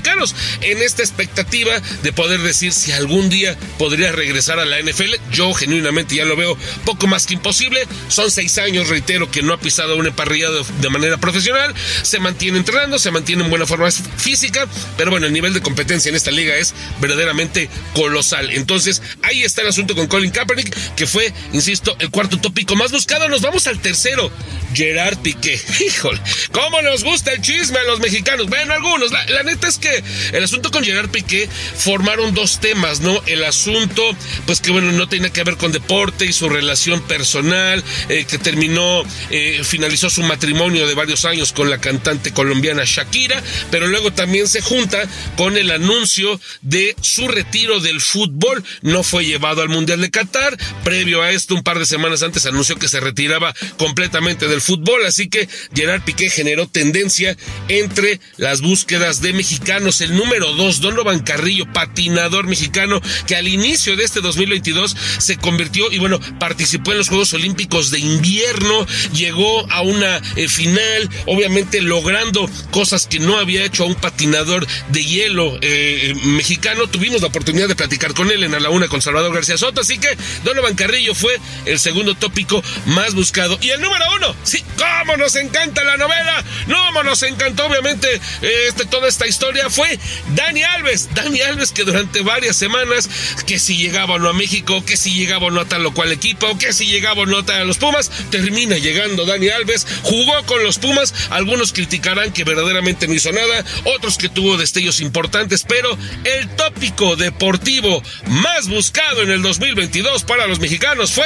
en esta expectativa de poder decir si algún día podría regresar a la NFL. Yo genuinamente ya lo veo poco más que imposible. Son seis años, reitero, que no ha pisado una parrilla de, manera profesional. Se mantiene entrenando, se mantiene en buena forma física, pero bueno, el nivel de competencia en esta liga es verdaderamente colosal. Entonces, ahí está el asunto con Colin Kaepernick, que fue, insisto, el cuarto tópico más buscado. Nos vamos al tercero, Gerard Piqué. Híjole, ¿cómo nos gusta el chisme a los mexicanos? Bueno, algunos. La neta es que el asunto con Gerard Piqué formaron dos temas, ¿no? El asunto, pues que bueno, no tiene que ver con deporte y su relación personal, eh, que terminó, eh, finalizó su matrimonio de varios años con la cantante colombiana Shakira, pero luego también se junta con el anuncio de su retiro del fútbol. No fue llevado al Mundial de Qatar. Previo a esto, un par de semanas antes anunció que se retiraba completamente del fútbol, así que Gerard Piqué generó tendencia entre las búsquedas de mexicanos. El número dos, Donovan Carrillo, patinador mexicano, que al inicio de este 2022 se convirtió y bueno, participó en los Juegos Olímpicos de invierno, llegó a una eh, final, obviamente logrando cosas que no había hecho a un patinador de hielo eh, eh, mexicano. Tuvimos la oportunidad de platicar con él en a la una con Salvador García Soto, así que Donovan Carrillo fue el segundo tópico más buscado. Y el número uno, sí, cómo nos encanta la novela, cómo nos encantó obviamente este, toda esta historia, fue Dani Alves. Dani Alves que durante varias semanas, que si llegaba o no a México, que si llegaba o no a tal o cual equipo, que si llegaba o no a los Pumas, termina llegando Dani Alves, jugó con los Pumas, algunos criticarán que verdaderamente no hizo nada, otros que tuvo destellos importantes, pero el tópico deportivo más buscado en el 2022 para los mexicanos fue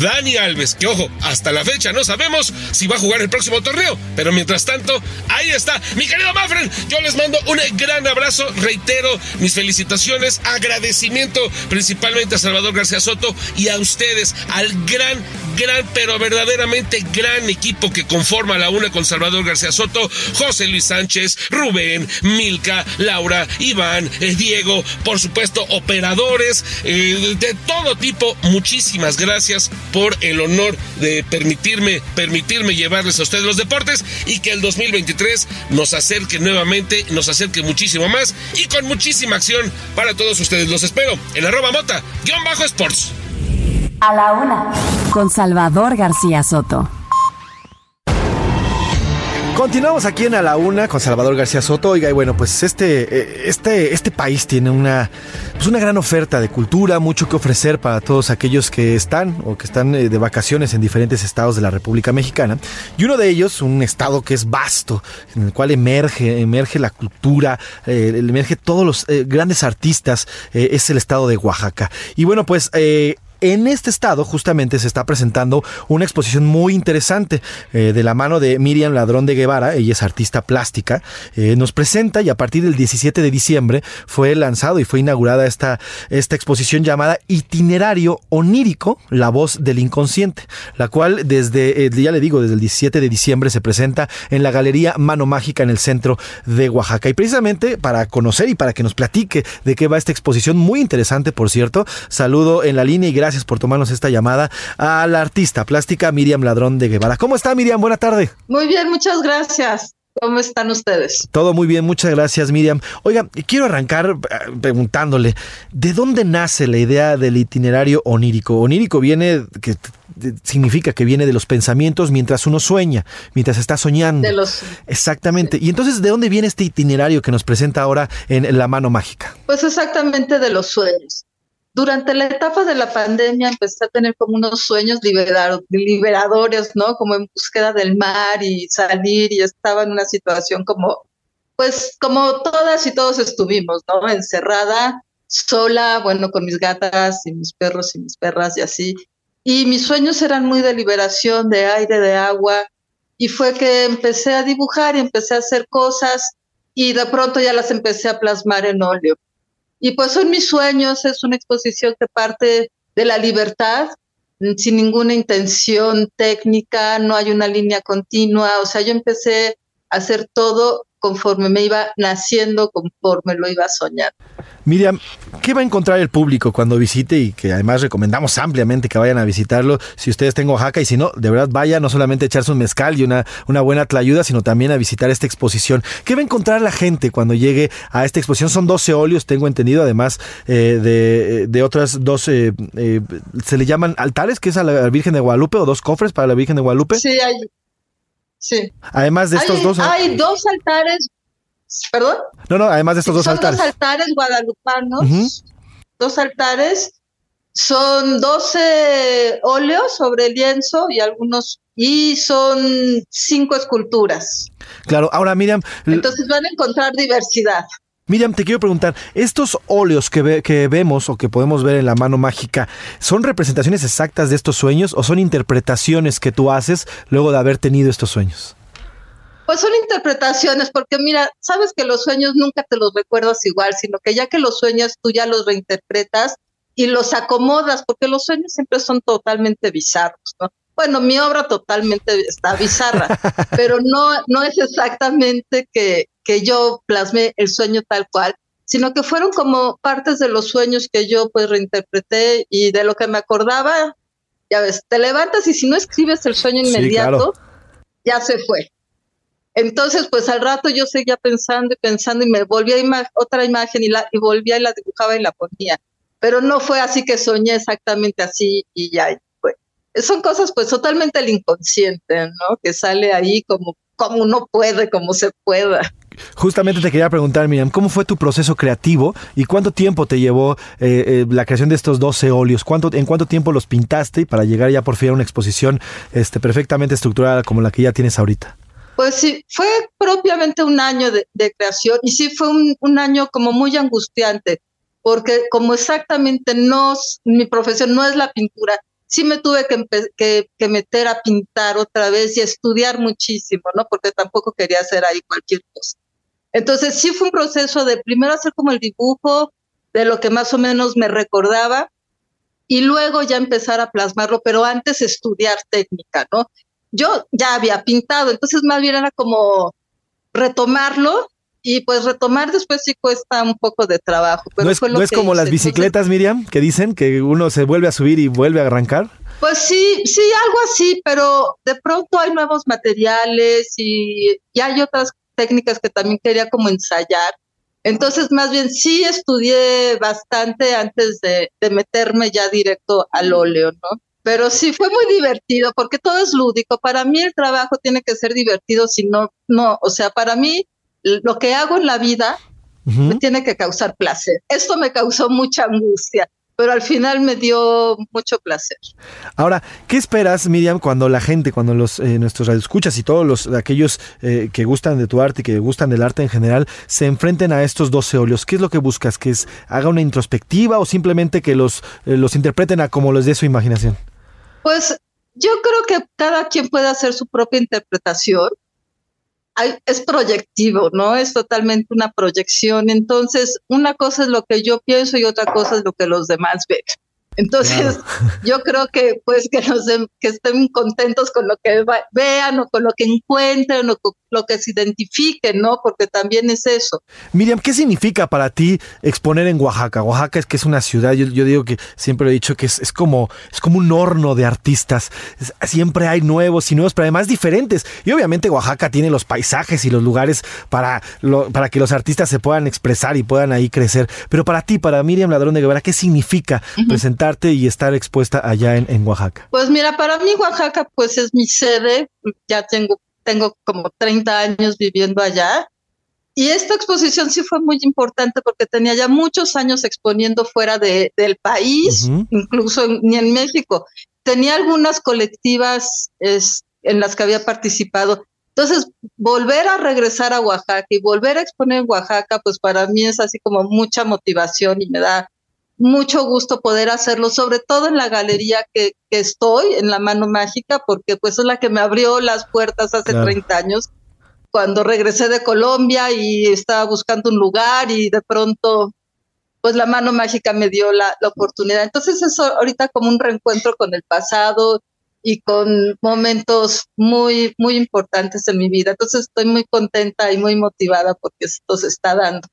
Dani Alves, que ojo, hasta la fecha no sabemos si va a jugar el próximo torneo, pero mientras tanto, ahí está. Mi querido Mafren, yo les mando un gran abrazo, reitero mis felicitaciones, agradecimiento principalmente a Salvador García Soto y a ustedes, al gran, gran, pero verdaderamente gran equipo que conforma la una con Salvador García Soto, José Luis Sánchez, Rubén, Milka, Laura, Iván, eh, Diego, por supuesto, operadores eh, de todo tipo. Muchísimas gracias por el honor de permitirme, permitirme llevarles a ustedes los deportes y que el 2023 nos acerque nuevamente, nos acerque muchísimo más y con muchísima acción para todos ustedes. Los espero en arroba mota, guion bajo sports. A la una. Con Salvador García Soto. Continuamos aquí en A la Una con Salvador García Soto. Y bueno, pues este, eh, este, este país tiene una, pues una gran oferta de cultura, mucho que ofrecer para todos aquellos que están o que están eh, de vacaciones en diferentes estados de la República Mexicana. Y uno de ellos, un estado que es vasto, en el cual emerge, emerge la cultura, eh, emerge todos los grandes artistas, es el estado de Oaxaca. Y bueno, pues en este estado justamente se está presentando una exposición muy interesante eh, de la mano de Miriam Ladrón de Guevara, ella es artista plástica, eh, nos presenta y a partir del 17 de diciembre fue lanzado y fue inaugurada esta, esta exposición llamada Itinerario Onírico, la voz del inconsciente, la cual desde, eh, ya le digo, desde el 17 de diciembre se presenta en la Galería Mano Mágica en el centro de Oaxaca. Y precisamente para conocer y para que nos platique de qué va esta exposición, muy interesante por cierto, saludo en la línea y gracias gracias por tomarnos esta llamada a la artista plástica Miriam Ladrón de Guevara. ¿Cómo está Miriam? Buena tarde. Muy bien, muchas gracias. ¿Cómo están ustedes? Todo muy bien, muchas gracias Miriam. Oiga, quiero arrancar eh, preguntándole, ¿de dónde nace la idea del itinerario onírico? Onírico viene, que significa que viene de los pensamientos mientras uno sueña, mientras está soñando. De los... Exactamente. Y entonces, ¿de dónde viene este itinerario que nos presenta ahora en La Mano Mágica? Pues exactamente de los sueños durante la etapa de la pandemia empecé a tener como unos sueños liberadores, ¿no? Como en búsqueda del mar y salir y estaba en una situación como, pues como todas y todos estuvimos, ¿no? Encerrada, sola, bueno, con mis gatas y mis perros y mis perras y así. Y mis sueños eran muy de liberación, de aire, de agua. Y fue que empecé a dibujar y empecé a hacer cosas y de pronto ya las empecé a plasmar en óleo. Y pues son mis sueños, es una exposición que parte de la libertad, sin ninguna intención técnica, no hay una línea continua, o sea, yo empecé a hacer todo conforme me iba naciendo, conforme lo iba soñar. Miriam, ¿qué va a encontrar el público cuando visite y que además recomendamos ampliamente que vayan a visitarlo si ustedes estén en Oaxaca y si no, de verdad vaya no solamente a echarse un mezcal y una, una buena tlayuda, sino también a visitar esta exposición. ¿Qué va a encontrar la gente cuando llegue a esta exposición? Son 12 óleos, tengo entendido, además eh, de, de, otras dos, eh, eh, se le llaman altares, que es a la Virgen de Guadalupe o dos cofres para la Virgen de Guadalupe. Sí, hay, Sí. Además de estos hay, dos. Hay dos altares. ¿Perdón? No, no, además de estos dos son altares. Dos altares guadalupanos. Uh -huh. Dos altares. Son 12 óleos sobre lienzo y algunos. Y son cinco esculturas. Claro, ahora Miriam. Entonces van a encontrar diversidad. Miriam, te quiero preguntar, ¿estos óleos que, ve, que, vemos o que podemos ver en la mano mágica son representaciones exactas de estos sueños o son interpretaciones que tú haces luego de haber tenido estos sueños? Pues son interpretaciones, porque mira, sabes que los sueños nunca te los recuerdas igual, sino que ya que los sueñas, tú ya los reinterpretas y los acomodas, porque los sueños siempre son totalmente bizarros, ¿no? Bueno, mi obra totalmente está bizarra, pero no, no es exactamente que, que yo plasmé el sueño tal cual, sino que fueron como partes de los sueños que yo pues reinterpreté y de lo que me acordaba, ya ves, te levantas y si no escribes el sueño inmediato, sí, claro. ya se fue. Entonces, pues al rato yo seguía pensando y pensando y me volvía ima otra imagen y, la, y volvía y la dibujaba y la ponía. Pero no fue así que soñé exactamente así y ya. Son cosas pues totalmente el inconsciente, ¿no? Que sale ahí como, como uno puede, como se pueda. Justamente te quería preguntar, Miriam, ¿cómo fue tu proceso creativo y cuánto tiempo te llevó eh, eh, la creación de estos 12 óleos? ¿Cuánto, ¿En cuánto tiempo los pintaste para llegar ya por fin a una exposición este, perfectamente estructurada como la que ya tienes ahorita? Pues sí, fue propiamente un año de, de creación y sí fue un, un, año como muy angustiante, porque como exactamente no, mi profesión no es la pintura, sí me tuve que, que, que, meter a pintar otra vez y estudiar muchísimo, ¿no? Porque tampoco quería hacer ahí cualquier cosa. Entonces sí fue un proceso de primero hacer como el dibujo de lo que más o menos me recordaba y luego ya empezar a plasmarlo, pero antes estudiar técnica, ¿no? Yo ya había pintado, entonces más bien era como retomarlo y pues retomar después sí cuesta un poco de trabajo. Pero ¿No es, fue lo no es que como las bicicletas, Miriam, que dicen que uno se vuelve a subir y vuelve a arrancar? Pues sí, sí, algo así, pero de pronto hay nuevos materiales y, y hay otras técnicas que también quería como ensayar. Entonces, más bien sí estudié bastante antes de, de meterme ya directo al óleo, ¿no? Pero sí fue muy divertido porque todo es lúdico. Para mí el trabajo tiene que ser divertido, si no, no, o sea, para mí lo que hago en la vida me tiene que causar placer. Esto me causó mucha angustia, pero al final me dio mucho placer. Ahora, ¿qué esperas, Miriam, cuando la gente, cuando los eh, nuestros radioescuchas y todos los aquellos eh, que gustan de tu arte y que gustan del arte en general se enfrenten a estos 12 óleos? ¿Qué es lo que buscas? ¿Que es, haga una introspectiva o simplemente que los, eh, los interpreten a como les dé su imaginación? Pues yo creo que cada quien puede hacer su propia interpretación. Hay- es proyectivo, ¿no? Es totalmente una proyección. Entonces, una cosa es lo que yo pienso y otra cosa es lo que los demás ven. Entonces, yo creo que pues que estén contentos con lo que vean o con lo que encuentren o con lo que se identifiquen, ¿no? Porque también es eso. Miriam, ¿qué significa para ti exponer en Oaxaca? Oaxaca es que es una ciudad, yo, yo digo que siempre he dicho que es, es como, es como un horno de artistas. Es- siempre hay nuevos y nuevos, pero además diferentes. Y obviamente Oaxaca tiene los paisajes y los lugares para, lo- para que los artistas se puedan expresar y puedan ahí crecer. Pero para ti, para Miriam Ladrón de Guevara, ¿qué significa presentarte y estar expuesta allá en, en Oaxaca? Pues mira, para mí Oaxaca pues es mi sede, ya tengo, tengo como 30 años viviendo allá. Y esta exposición sí fue muy importante porque tenía ya muchos años exponiendo fuera de, del país, Ujú. incluso en, ni en México. Tenía algunas colectivas es, en las que había participado. Entonces, volver a regresar a Oaxaca y volver a exponer en Oaxaca, pues para mí es así como mucha motivación y me da mucho gusto poder hacerlo, sobre todo en la galería que, que estoy, en la mano mágica, porque pues es la que me abrió las puertas hace Claro. 30 años, cuando regresé de Colombia y estaba buscando un lugar y de pronto pues la mano mágica me dio la, la oportunidad. Entonces eso ahorita como un reencuentro con el pasado y con momentos muy, muy importantes en mi vida. Entonces estoy muy contenta y muy motivada porque esto se está dando.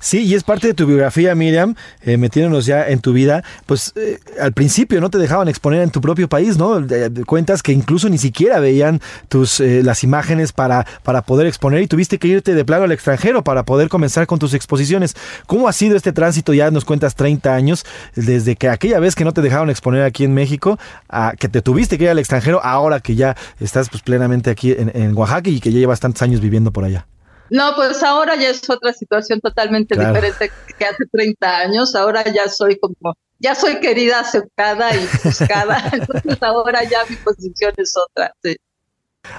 Sí, y es parte de tu biografía, Miriam, eh, metiéndonos ya en tu vida. Pues eh, al principio no te dejaban exponer en tu propio país, ¿no? Cuentas que incluso ni siquiera veían tus eh, las imágenes para, para poder exponer y tuviste que irte de plano al extranjero para poder comenzar con tus exposiciones. ¿Cómo ha sido este tránsito? Ya nos cuentas 30 años, desde que aquella vez que no te dejaron exponer aquí en México, a que te tuviste que ir al extranjero, ahora que ya estás pues plenamente aquí en Oaxaca y que ya llevas tantos años viviendo por allá. No, pues ahora ya es otra situación totalmente Claro. diferente que hace 30 años. Ahora ya soy como, ya soy querida, aceptada y buscada. Entonces ahora ya mi posición es otra. Sí.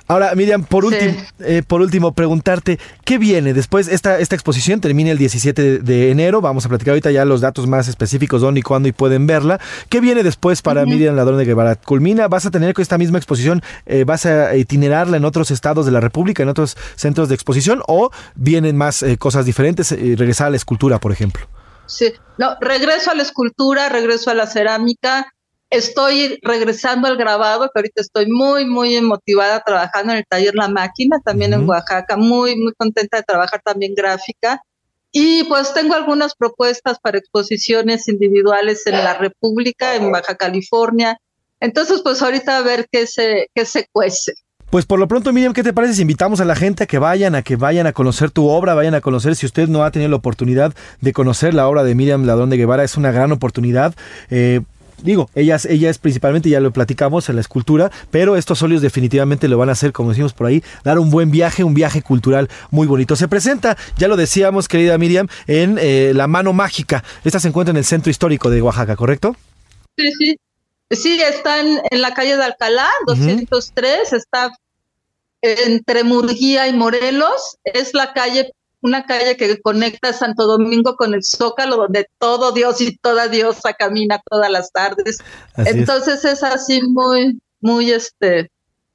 Ahora, Miriam, por Sí. último, eh, por último, preguntarte, ¿qué viene después? Esta, esta exposición termina el 17 de, enero. Vamos a platicar ahorita ya los datos más específicos, dónde y cuándo y pueden verla. ¿Qué viene después para. Miriam Ladrón de Guevara? ¿Culmina? ¿Vas a tener con esta misma exposición? eh, ¿Vas a itinerarla en otros estados de la República, en otros centros de exposición? ¿O vienen más eh, cosas diferentes? regresar a la escultura, por ejemplo. Sí, no, regreso a la escultura, regreso a la cerámica, estoy regresando al grabado, que ahorita estoy muy, muy motivada trabajando en el taller La Máquina, también en Ujú. Oaxaca, muy, muy contenta de trabajar también gráfica. Y pues tengo algunas propuestas para exposiciones individuales en la República, en Baja California. Entonces, pues ahorita a ver qué se, qué se cuece. Pues por lo pronto, Miriam, ¿qué te parece si invitamos a la gente a que vayan, a que vayan a conocer tu obra, vayan a conocer, si usted no ha tenido la oportunidad de conocer la obra de Miriam Ladrón de Guevara, es una gran oportunidad. Eh, Digo, ella es, ella es principalmente, ya lo platicamos, en la escultura, pero estos óleos definitivamente lo van a hacer, como decimos por ahí, dar un buen viaje, un viaje cultural muy bonito. Se presenta, ya lo decíamos, querida Miriam, en eh, La Mano Mágica. Esta se encuentra en el centro histórico de Oaxaca, ¿correcto? Sí, sí. Sí, está en, en la calle de Alcalá, 203, está entre Murguía y Morelos. Es la calle, una calle que conecta Santo Domingo con el Zócalo, donde todo Dios y toda diosa camina todas las tardes. Así es. Entonces es. así muy, muy este,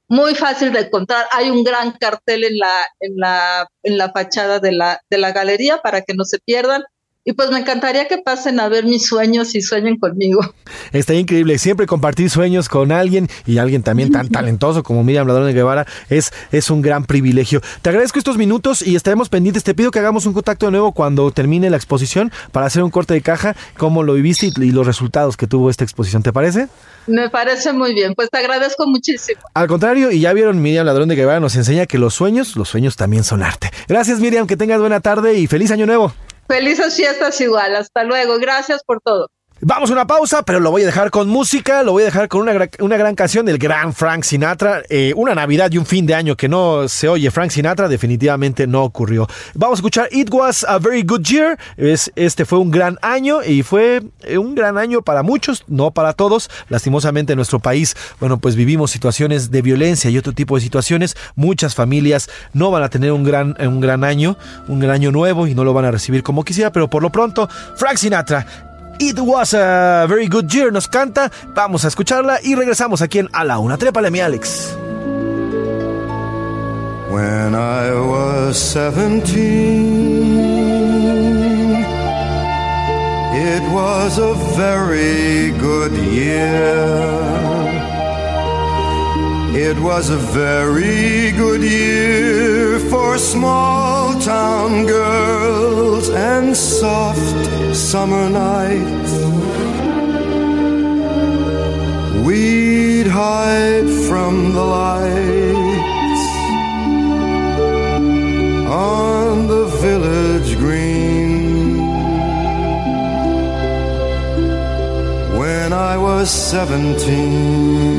muy fácil de encontrar. Hay un gran cartel en la, en la, en la fachada de la, de la galería para que no se pierdan. Y pues me encantaría que pasen a ver mis sueños y sueñen conmigo. Está increíble, siempre compartir sueños con alguien y alguien también tan talentoso como Miriam Ladrón de Guevara es, es un gran privilegio. Te agradezco estos minutos y estaremos pendientes. Te pido que hagamos un contacto de nuevo cuando termine la exposición para hacer un corte de caja, cómo lo viviste y, y los resultados que tuvo esta exposición. ¿Te parece? Me parece muy bien, pues te agradezco muchísimo. Al contrario, y ya vieron, Miriam Ladrón de Guevara nos enseña que los sueños, los sueños también son arte. Gracias Miriam, que tengas buena tarde y feliz año nuevo. Felices fiestas igual, hasta luego, gracias por todo. Vamos a una pausa, pero lo voy a dejar con música, lo voy a dejar con una, una gran canción del gran Frank Sinatra. Eh, una Navidad y un fin de año que no se oye Frank Sinatra, definitivamente no ocurrió. Vamos a escuchar It Was a Very Good Year. Es, este fue un gran año y fue eh, un gran año para muchos, no para todos. Lastimosamente en nuestro país, bueno, pues vivimos situaciones de violencia y otro tipo de situaciones. Muchas familias no van a tener un gran, un gran año, un gran año nuevo y no lo van a recibir como quisiera, pero por lo pronto, Frank Sinatra. It was a very good year, nos canta. Vamos a escucharla y regresamos aquí en A la Una. Trépale, mi Alex. When I was 17, it was a very good year. It was a very good year for small town girls and soft summer nights. We'd hide from the lights on the village green. When I was seventeen.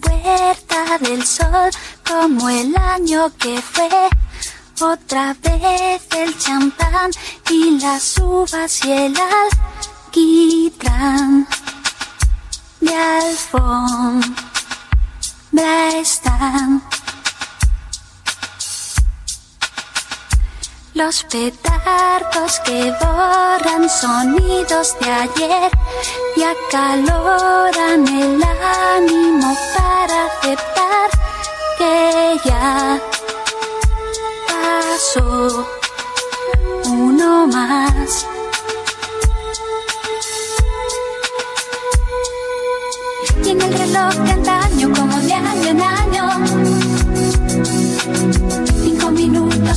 del sol, como el año que fue, otra vez el champán y las uvas y el alquitrán de alfombra están. Los petardos que borran sonidos de ayer y acaloran el ánimo para aceptar que ya pasó uno más. Y en el reloj de antaño, como de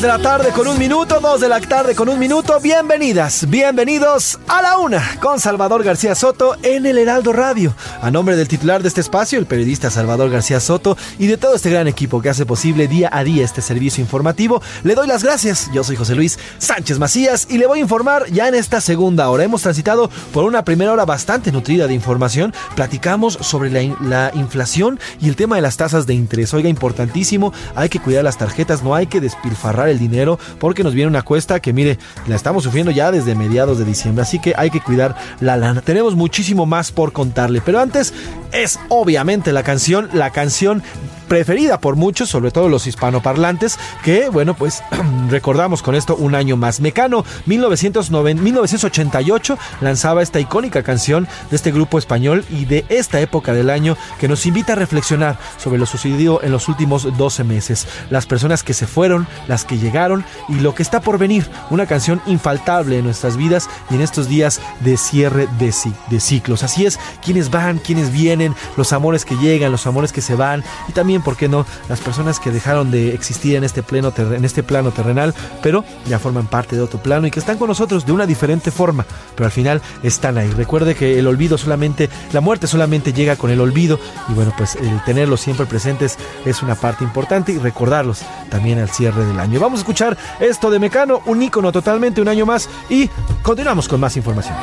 de la tarde con un minuto, 2 de la tarde con un minuto. Bienvenidas, bienvenidos a la una con Salvador García Soto en el Heraldo Radio. A nombre del titular de este espacio, el periodista Salvador García Soto, y de todo este gran equipo que hace posible día a día este servicio informativo, le doy las gracias. Yo soy José Luis Sánchez Macías y le voy a informar ya en esta segunda hora. Hemos transitado por una primera hora bastante nutrida de información. Platicamos sobre la inflación y el tema de las tasas de interés. Oiga, importantísimo, hay que cuidar las tarjetas, no hay que despilfarrar el dinero porque nos viene una cuesta que mire, la estamos sufriendo ya desde mediados de diciembre, así que hay que cuidar la lana. Tenemos muchísimo más por contarle, pero antes es obviamente la canción, la canción preferida por muchos, sobre todo los hispanoparlantes, que bueno, pues recordamos con esto un año más. Mecano 1990 1988 lanzaba esta icónica canción de este grupo español y de esta época del año que nos invita a reflexionar sobre lo sucedido en los últimos 12 meses, las personas que se fueron, las que llegaron y lo que está por venir, una canción infaltable en nuestras vidas y en estos días de cierre de, de ciclos. Así es, quienes van, quienes vienen, vienen, los amores que llegan, los amores que se van y también, ¿por qué no?, las personas que dejaron de existir en este, pleno en este plano terrenal, pero ya forman parte de otro plano y que están con nosotros de una diferente forma, pero al final están ahí. Recuerde que el olvido solamente, la muerte solamente llega con el olvido y bueno, pues el tenerlos siempre presentes es una parte importante y recordarlos también al cierre del año. Vamos a escuchar esto de Mecano, un ícono totalmente un año más y continuamos con más información.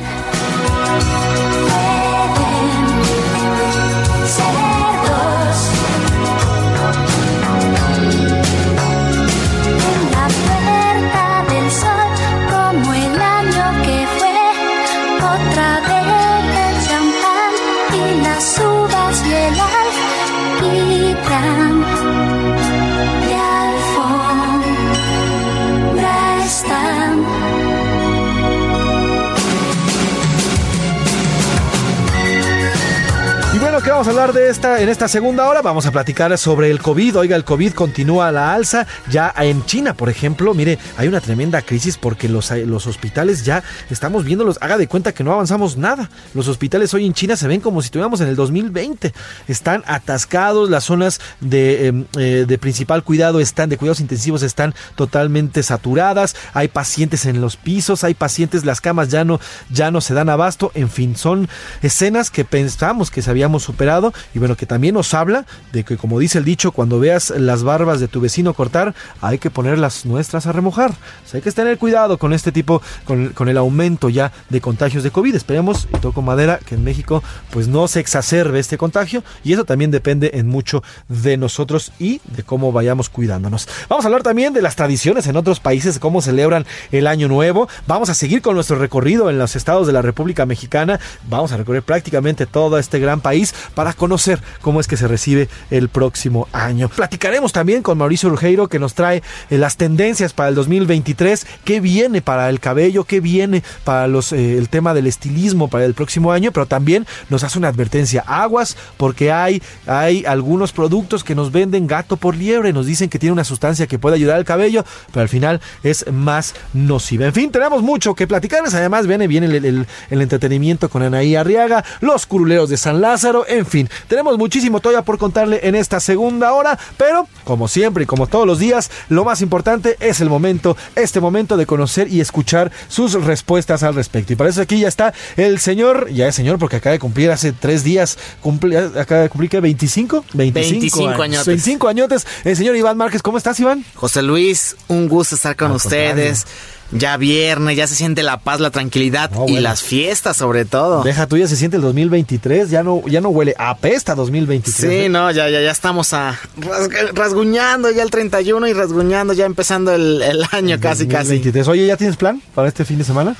Vamos a hablar de esta en esta segunda hora. Vamos a platicar sobre el COVID. Oiga, el COVID continúa a la alza. Ya en China, por ejemplo, mire, hay una tremenda crisis porque los, los hospitales ya estamos viéndolos. Haga de cuenta que no avanzamos nada. Los hospitales hoy en China se ven como si estuviéramos en el 2020. Están atascados. Las zonas de, em, eh, de principal cuidado están, de cuidados intensivos, están totalmente saturadas. Hay pacientes en los pisos, hay pacientes, las camas ya no, ya no se dan abasto. En fin, son escenas que pensamos que y bueno, que también nos habla de que como dice el dicho, cuando veas las barbas de tu vecino cortar, hay que poner las nuestras a remojar. hay que tener cuidado con este tipo, con, el aumento ya de contagios de COVID. Esperemos, y toco madera, que en México pues no se exacerbe este contagio y eso también depende en mucho de nosotros y de cómo vayamos cuidándonos. Vamos a hablar también de las tradiciones en otros países, cómo celebran el año nuevo. Vamos a seguir con nuestro recorrido en los estados de la República Mexicana. Vamos a recorrer prácticamente todo este gran país para conocer cómo es que se recibe el próximo año. Platicaremos también con Mauricio Rugeiro que nos trae eh, las tendencias para el 2023, qué viene para el cabello, qué viene para los, eh, el tema del estilismo para el próximo año, pero también nos hace una advertencia, aguas, porque hay, hay algunos productos que nos venden gato por liebre, nos dicen que tiene una sustancia que puede ayudar al cabello, pero al final es más nociva. En fin, tenemos mucho que platicarles, además viene, viene el, el, el entretenimiento con Anaí Arriaga, los curuleros de San Lázaro, en fin, tenemos muchísimo todavía por contarle en esta segunda hora, pero como siempre y como todos los días, lo más importante es el momento, este momento de conocer y escuchar sus respuestas al respecto. Y para eso aquí ya está el señor, ya es señor porque acaba de cumplir hace tres días, cumple, acaba de cumplir que 25, 25, años. 25 años. El señor Iván Márquez, ¿cómo estás Iván? José Luis, un gusto estar con ustedes ya viernes, ya se siente la paz, la tranquilidad y las fiestas sobre todo. Deja tú, ya se siente el 2023, ya no, ya no huele, apesta 2023. Sí, ¿eh? no, ya, ya, ya estamos a rasguñando ya el 31 y rasguñando ya empezando el, año casi, casi. Oye, ¿ya tienes plan para este fin de semana?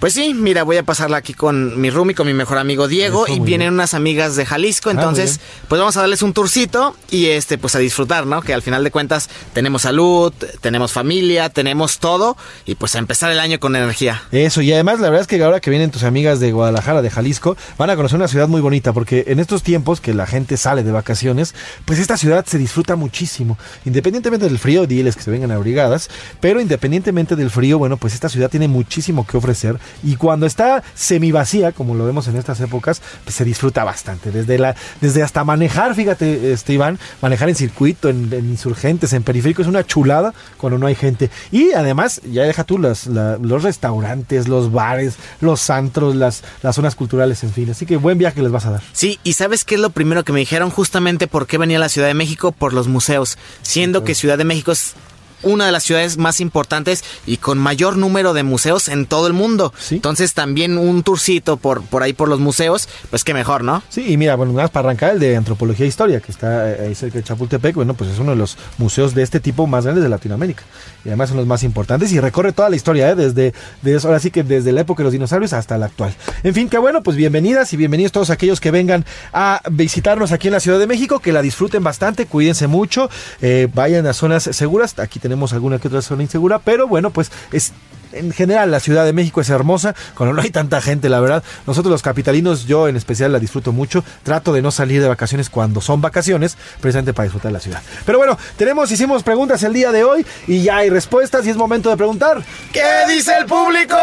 Pues sí, mira, voy a pasarla aquí con mi roomie, con mi mejor amigo Diego y vienen unas amigas de Jalisco, ah, entonces pues vamos a darles un tourcito y este pues a disfrutar, ¿no? Que al final de cuentas tenemos salud, tenemos familia, tenemos todo y pues a empezar el año con energía. Eso, y además la verdad es que ahora que vienen tus amigas de Guadalajara, de Jalisco, van a conocer una ciudad muy bonita porque en estos tiempos que la gente sale de vacaciones, pues esta ciudad se disfruta muchísimo, independientemente del frío, diles que se vengan abrigadas, pero independientemente del frío, bueno, pues esta ciudad tiene muchísimo que ofrecer y cuando está semi vacía, como lo vemos en estas épocas, pues se disfruta bastante. Desde, la, desde hasta manejar, fíjate, este, Iván, manejar en circuito, en, insurgentes, en periférico, es una chulada cuando no hay gente. Y además, ya deja tú los restaurantes, los bares, los antros, las, las zonas culturales, en fin. Así que buen viaje les vas a dar. Sí, y ¿sabes qué es lo primero que me dijeron? Justamente por qué venía a la Ciudad de México, por los museos. Siendo que Ciudad de México es una de las ciudades más importantes y con mayor número de museos en todo el mundo. Entonces también un tourcito por, por ahí por los museos, pues qué mejor, ¿no? Sí, y mira, bueno, más para arrancar el de Antropología e Historia, que está eh, ahí cerca de Chapultepec, bueno, pues es uno de los museos de este tipo más grandes de Latinoamérica. Y además son los más importantes y recorre toda la historia, ¿eh? desde, desde, ahora sí que desde la época de los dinosaurios hasta la actual. En fin, qué bueno, pues bienvenidas y bienvenidos todos aquellos que vengan a visitarnos aquí en la Ciudad de México, que la disfruten bastante, cuídense mucho, eh, vayan a zonas seguras, aquí tenemos tenemos alguna que otra zona insegura, pero bueno, pues es en general la Ciudad de México es hermosa, cuando no hay tanta gente, la verdad. Nosotros los capitalinos, yo en especial la disfruto mucho. Trato de no salir de vacaciones cuando son vacaciones, precisamente para disfrutar la ciudad. Pero bueno, tenemos, hicimos preguntas el día de hoy y ya hay respuestas y es momento de preguntar. ¿Qué dice el público?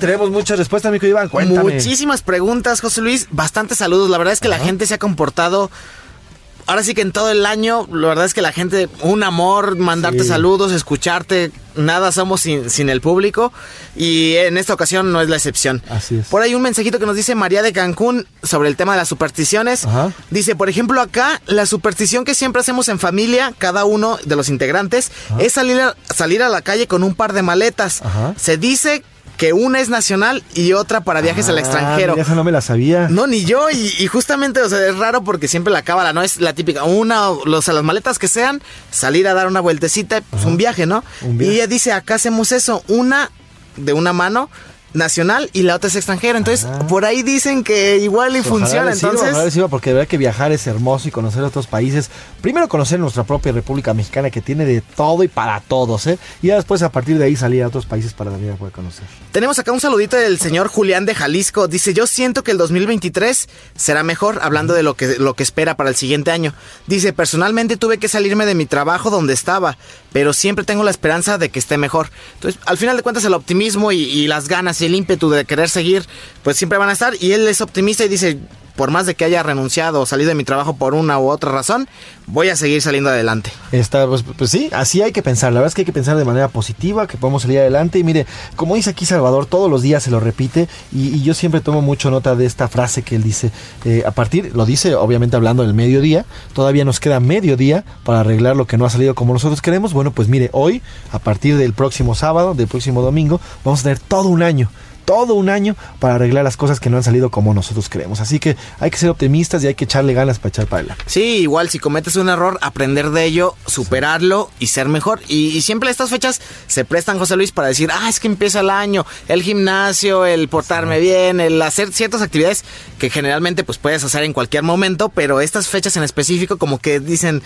Tenemos muchas respuestas, mi Iván. Cuéntame. Muchísimas preguntas, José Luis. Bastantes saludos. La verdad es que la gente se ha comportado ahora sí que en todo el año, la verdad es que la gente, un amor, mandarte Sí. saludos, escucharte, nada somos sin, sin el público y en esta ocasión no es la excepción. Así es. Por ahí un mensajito que nos dice María de Cancún sobre el tema de las supersticiones. Ajá. Dice, por ejemplo, acá la superstición que siempre hacemos en familia, cada uno de los integrantes, es salir a, salir a la calle con un par de maletas. Ajá. Se dice que una es nacional y otra para viajes al Ah, extranjero. esa no me la sabía. No, ni yo. Y, y justamente, o sea, es raro porque siempre la cábala, ¿no? Es la típica. Una, o los, a las maletas que sean, salir a dar una vueltecita, pues un viaje, ¿no? Un viaje. Y ella dice, acá hacemos eso. Una de una mano nacional y la otra es extranjera. Entonces, por ahí dicen que igual y Ojalá funciona. Entonces, ojalá porque de verdad que viajar es hermoso y conocer otros países. Primero conocer nuestra propia República Mexicana que tiene de todo y para todos, ¿eh? Y ya después a partir de ahí salir a otros países para también poder conocer. Tenemos acá un saludito del señor Julián de Jalisco. Dice, yo siento que el 2023 será mejor, hablando de lo que, lo que espera para el siguiente año. Dice, personalmente tuve que salirme de mi trabajo donde estaba, pero siempre tengo la esperanza de que esté mejor. Entonces, al final de cuentas, el optimismo y, y las ganas el ímpetu de querer seguir, pues siempre van a estar. Y él es optimista y dice, por más de que haya renunciado o salido de mi trabajo por una u otra razón, voy a seguir saliendo adelante. Está, pues, pues sí, así hay que pensar. La verdad es que hay que pensar de manera positiva, que podemos salir adelante. Y mire, como dice aquí Salvador, todos los días se lo repite. Y, yo siempre tomo mucho nota de esta frase que él dice. eh, a partir, lo dice obviamente hablando del mediodía. Todavía nos queda mediodía para arreglar lo que no ha salido como nosotros queremos. Bueno, pues mire, hoy, a partir del próximo sábado, del próximo domingo, vamos a tener todo un año todo un año para arreglar las cosas que no han salido como nosotros queremos. Así que hay que ser optimistas y hay que echarle ganas para echar para adelante. Sí, igual si cometes un error, aprender de ello, superarlo y ser mejor. Y, y siempre estas fechas se prestan, José Luis, para decir, ah, es que empieza el año, el gimnasio, el portarme bien, el hacer ciertas actividades que generalmente pues puedes hacer en cualquier momento, pero estas fechas en específico como que dicen,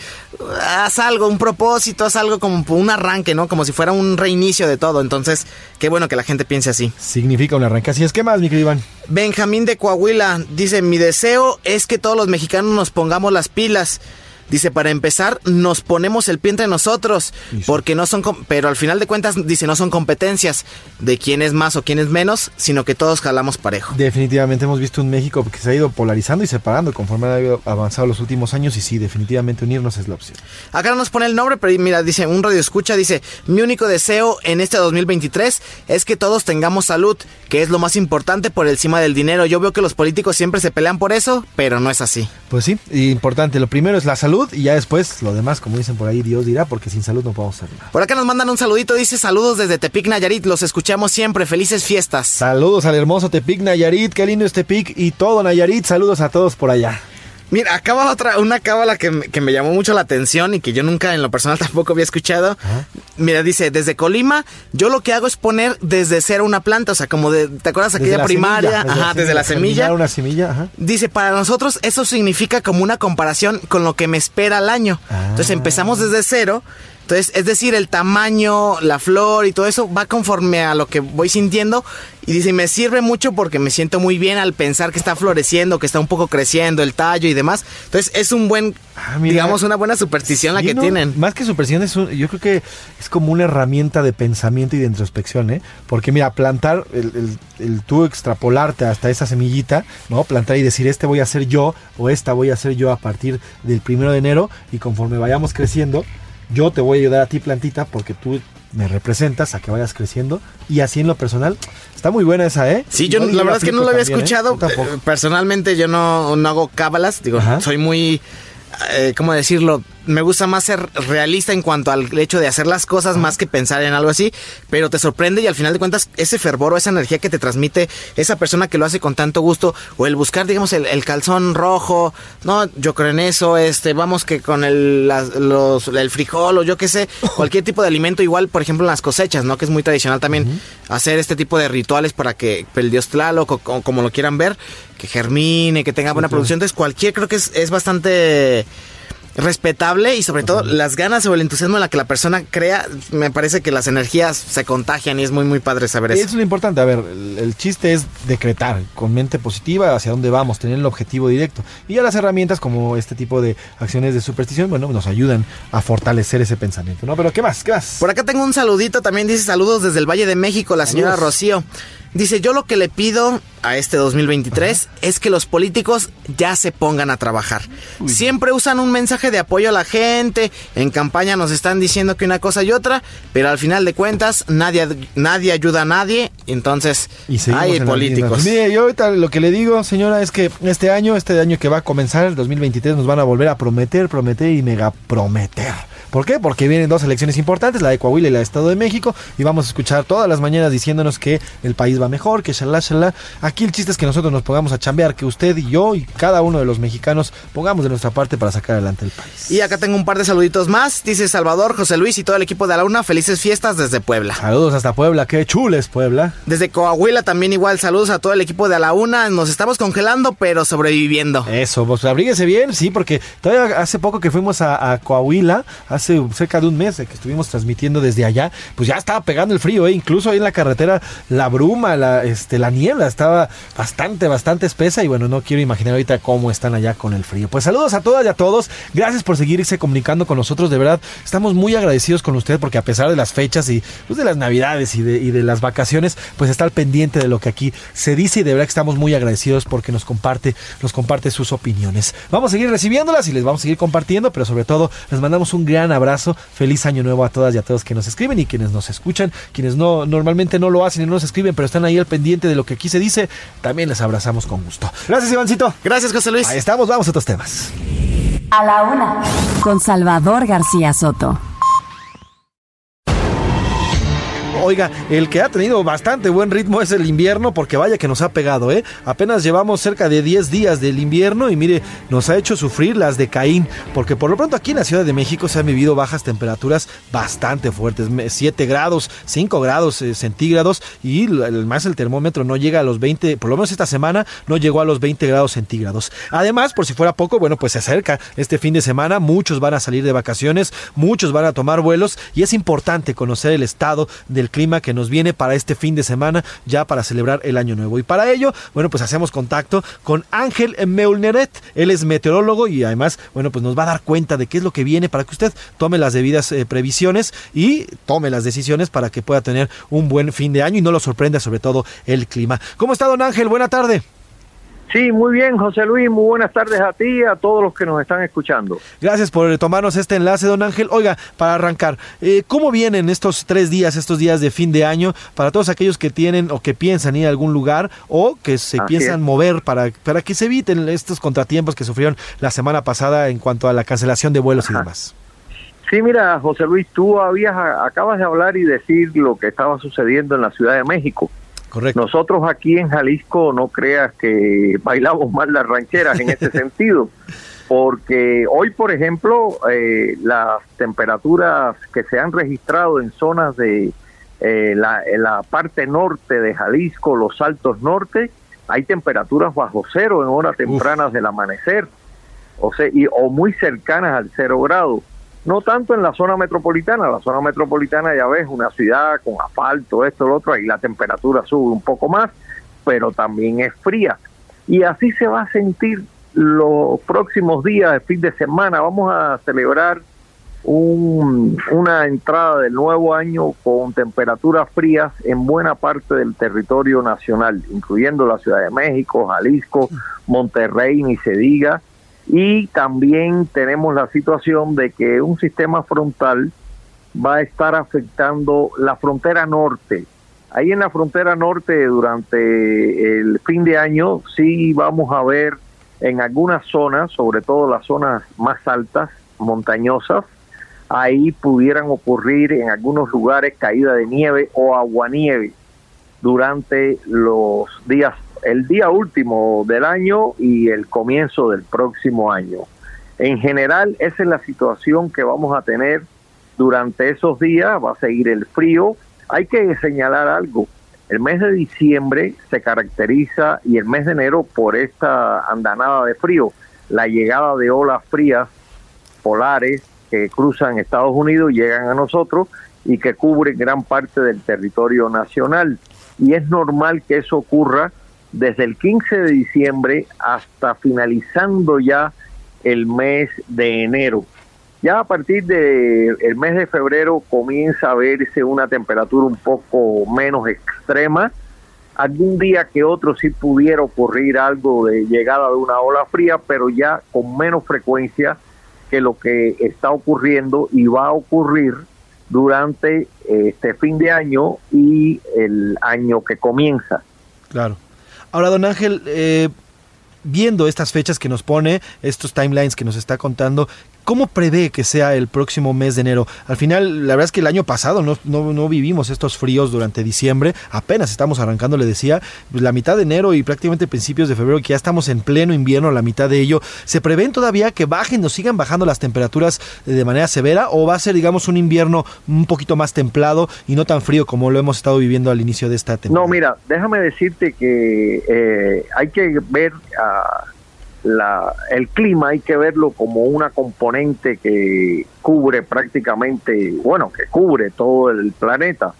haz algo, un propósito, haz algo como un arranque, ¿no? Como si fuera un reinicio de todo. Entonces, qué bueno que la gente piense así. Significa arranque. Así es, ¿qué más, mi querido Iván? Benjamín de Coahuila dice, mi deseo es que todos los mexicanos nos pongamos las pilas. Dice, para empezar, nos ponemos el pie entre nosotros, porque no son, pero al final de cuentas, dice, no son competencias de quién es más o quién es menos, sino que todos jalamos parejo. Definitivamente hemos visto un México que se ha ido polarizando y separando conforme ha avanzado los últimos años y sí, definitivamente unirnos es la opción. Acá no nos pone el nombre, pero mira, dice, un radio escucha, dice, mi único deseo en este 2023 es que todos tengamos salud, que es lo más importante por encima del dinero. Yo veo que los políticos siempre se pelean por eso, pero no es así. Pues sí, importante, lo primero es la salud y ya después lo demás, como dicen por ahí, Dios dirá, porque sin salud no podemos hacer nada. Por acá nos mandan un saludito, dice saludos desde Tepic Nayarit, los escuchamos siempre, felices fiestas. Saludos al hermoso Tepic Nayarit, qué lindo es Tepic y todo Nayarit, saludos a todos por allá. Mira, acaba otra, una cábala que, me- que me llamó mucho la atención y que yo nunca en lo personal tampoco había escuchado. Mira, dice, desde Colima, yo lo que hago es poner desde cero una planta, o sea, como de, ¿te acuerdas Desde aquella la primaria? semilla, Ajá, desde la semilla. una semilla, ajá. Dice, para nosotros eso significa como una comparación con lo que me espera al año. Entonces empezamos desde cero. Entonces, es decir, el tamaño, la flor y todo eso va conforme a lo que voy sintiendo. Y dice, me sirve mucho porque me siento muy bien al pensar que está floreciendo, que está un poco creciendo el tallo y demás. Entonces, es un buen, digamos, una buena superstición la que ¿no? tienen. Más que superstición, es un- yo creo que es como una herramienta de pensamiento y de introspección, ¿eh? Porque mira, plantar, el, el- el tú extrapolarte hasta esa semillita, ¿no? Plantar y decir, este voy a ser yo o esta voy a ser yo a partir del primero de enero y conforme vayamos creciendo, yo te voy a ayudar a ti, plantita, porque tú me representas a que vayas creciendo y así en lo personal está muy buena esa, ¿eh? Sí, yo la verdad es que no lo había también, ¿eh? escuchado. Eh, Personalmente yo no, no hago cábalas, digo, soy muy, eh, ¿cómo decirlo? Me gusta más ser realista en cuanto al hecho de hacer las cosas más que pensar en algo así, pero te sorprende y al final de cuentas ese fervor o esa energía que te transmite esa persona que lo hace con tanto gusto o el buscar, digamos, el, el calzón rojo, no, yo creo en eso, este, vamos que con el, las- los, el frijol o yo qué sé, cualquier tipo de alimento, igual, por ejemplo, en las cosechas, ¿no? Que es muy tradicional también hacer este tipo de rituales para que el dios Tlaloc o, o como lo quieran ver, que germine, que tenga buena producción. Entonces, cualquier creo que es, es bastante respetable y sobre todo las ganas o el entusiasmo en la que la persona crea, me parece que las energías se contagian y es muy muy padre saber eso. Eso es lo importante, a ver, el, el chiste es decretar con mente positiva hacia dónde vamos, tener el objetivo directo. Y ya las herramientas como este tipo de acciones de superstición, bueno, nos ayudan a fortalecer ese pensamiento, ¿no? Pero ¿qué más? ¿Qué más? Por acá tengo un saludito, también dice saludos desde el Valle de México, la señora. Rocío. Dice, yo lo que le pido a este 2023 es que los políticos ya se pongan a trabajar. Siempre usan un mensaje de apoyo a la gente, en campaña nos están diciendo que una cosa y otra, pero al final de cuentas nadie, nadie ayuda a nadie, entonces seguimos hay en políticos. Mire, yo ahorita lo que le digo, señora, es que este año, este año que va a comenzar, el 2023, nos van a volver a prometer, prometer y mega prometer. ¿Por qué? Porque vienen dos elecciones importantes, la de Coahuila y la de Estado de México, y vamos a escuchar todas las mañanas diciéndonos que el país va mejor, que shalá, shalá. Aquí el chiste es que nosotros nos pongamos a chambear, que usted y yo y cada uno de los mexicanos pongamos de nuestra parte para sacar adelante el país. Y acá tengo un par de saluditos más, dice Salvador, José Luis y todo el equipo de la UNA, felices fiestas desde Puebla. Saludos hasta Puebla, qué chules Puebla. Desde Coahuila también igual, saludos a todo el equipo de la UNA, nos estamos congelando pero sobreviviendo. Eso, pues abríguese bien, sí, porque todavía hace poco que fuimos a, a Coahuila, hace cerca de un mes que estuvimos transmitiendo desde allá, pues ya estaba pegando el frío, ¿eh? incluso ahí en la carretera la bruma, la, este, la niebla estaba bastante, bastante espesa y bueno, no quiero imaginar ahorita cómo están allá con el frío. Pues saludos a todas y a todos, gracias por seguirse comunicando con nosotros, de verdad, estamos muy agradecidos con usted porque a pesar de las fechas y pues, de las navidades y de, y de las vacaciones, pues está al pendiente de lo que aquí se dice y de verdad que estamos muy agradecidos porque nos comparte, nos comparte sus opiniones. Vamos a seguir recibiéndolas y les vamos a seguir compartiendo, pero sobre todo les mandamos un gran abrazo, feliz año nuevo a todas y a todos que nos escriben y quienes nos escuchan, quienes no normalmente no lo hacen y no nos escriben, pero están ahí al pendiente de lo que aquí se dice, también les abrazamos con gusto. Gracias Ivancito. Gracias José Luis. Ahí estamos, vamos a otros temas. A la una. Con Salvador García Soto. Oiga, el que ha tenido bastante buen ritmo es el invierno, porque vaya que nos ha pegado, ¿eh? Apenas llevamos cerca de 10 días del invierno y mire, nos ha hecho sufrir las de Caín, porque por lo pronto aquí en la Ciudad de México se han vivido bajas temperaturas bastante fuertes, 7 grados, 5 grados eh, centígrados y más el termómetro no llega a los 20, por lo menos esta semana no llegó a los 20 grados centígrados. Además, por si fuera poco, bueno, pues se acerca este fin de semana, muchos van a salir de vacaciones, muchos van a tomar vuelos y es importante conocer el estado del clima que nos viene para este fin de semana, ya para celebrar el año nuevo. Y para ello, bueno, pues hacemos contacto con Ángel Meulneret. Él es meteorólogo y además, bueno, pues nos va a dar cuenta de qué es lo que viene para que usted tome las debidas eh, previsiones y tome las decisiones para que pueda tener un buen fin de año y no lo sorprenda sobre todo el clima. ¿Cómo está, don Ángel? Buena tarde. Sí, muy bien, José Luis. Muy buenas tardes a ti y a todos los que nos están escuchando. Gracias por tomarnos este enlace, don Ángel. Oiga, para arrancar, eh, ¿cómo vienen estos tres días, estos días de fin de año, para todos aquellos que tienen o que piensan ir a algún lugar o que se Así piensan es. mover para, para que se eviten estos contratiempos que sufrieron la semana pasada en cuanto a la cancelación de vuelos y demás? Sí, mira, José Luis, tú habías acabas de hablar y decir lo que estaba sucediendo en la Ciudad de México. Correcto. Nosotros aquí en Jalisco no creas que bailamos mal las rancheras en ese sentido, porque hoy, por ejemplo, eh, las temperaturas que se han registrado en zonas de eh, la, en la parte norte de Jalisco, los altos norte, hay temperaturas bajo cero en horas tempranas del amanecer, o sea, y, o muy cercanas al cero grado. No tanto en la zona metropolitana, la zona metropolitana ya ves, una ciudad con asfalto, esto, lo otro, ahí la temperatura sube un poco más, pero también es fría. Y así se va a sentir los próximos días de fin de semana. Vamos a celebrar un- una entrada del nuevo año con temperaturas frías en buena parte del territorio nacional, incluyendo la Ciudad de México, Jalisco, Monterrey, ni se diga. Y también tenemos la situación de que un sistema frontal va a estar afectando la frontera norte. Ahí en la frontera norte durante el fin de año sí vamos a ver en algunas zonas, sobre todo las zonas más altas, montañosas, ahí pudieran ocurrir en algunos lugares caída de nieve o aguanieve durante los días, el día último del año y el comienzo del próximo año. En general, esa es la situación que vamos a tener durante esos días, va a seguir el frío. Hay que señalar algo, el mes de diciembre se caracteriza y el mes de enero por esta andanada de frío, la llegada de olas frías polares que cruzan Estados Unidos, llegan a nosotros y que cubren gran parte del territorio nacional. Y es normal que eso ocurra desde el 15 de diciembre hasta finalizando ya el mes de enero. Ya a partir del el mes de febrero comienza a verse una temperatura un poco menos extrema. Algún día que otro sí pudiera ocurrir algo de llegada de una ola fría, pero ya con menos frecuencia que lo que está ocurriendo y va a ocurrir durante este fin de año y el año que comienza. Claro. Ahora, don Ángel, eh, viendo estas fechas que nos pone, estos timelines que nos está contando, ¿Cómo prevé que sea el próximo mes de enero? Al final, la verdad es que el año pasado no, vivimos estos fríos durante diciembre, apenas estamos arrancando, le decía, pues, la mitad de enero y prácticamente principios de febrero, que ya estamos en pleno invierno, la mitad de ello. ¿Se prevén todavía que bajen o sigan bajando las temperaturas de manera severa o va a ser, digamos, un invierno un poquito más templado y no tan frío como lo hemos estado viviendo al inicio de esta temporada? No, mira, déjame decirte que eh, hay que ver a la, el clima hay que verlo como una componente que cubre prácticamente, bueno, que cubre todo el planeta.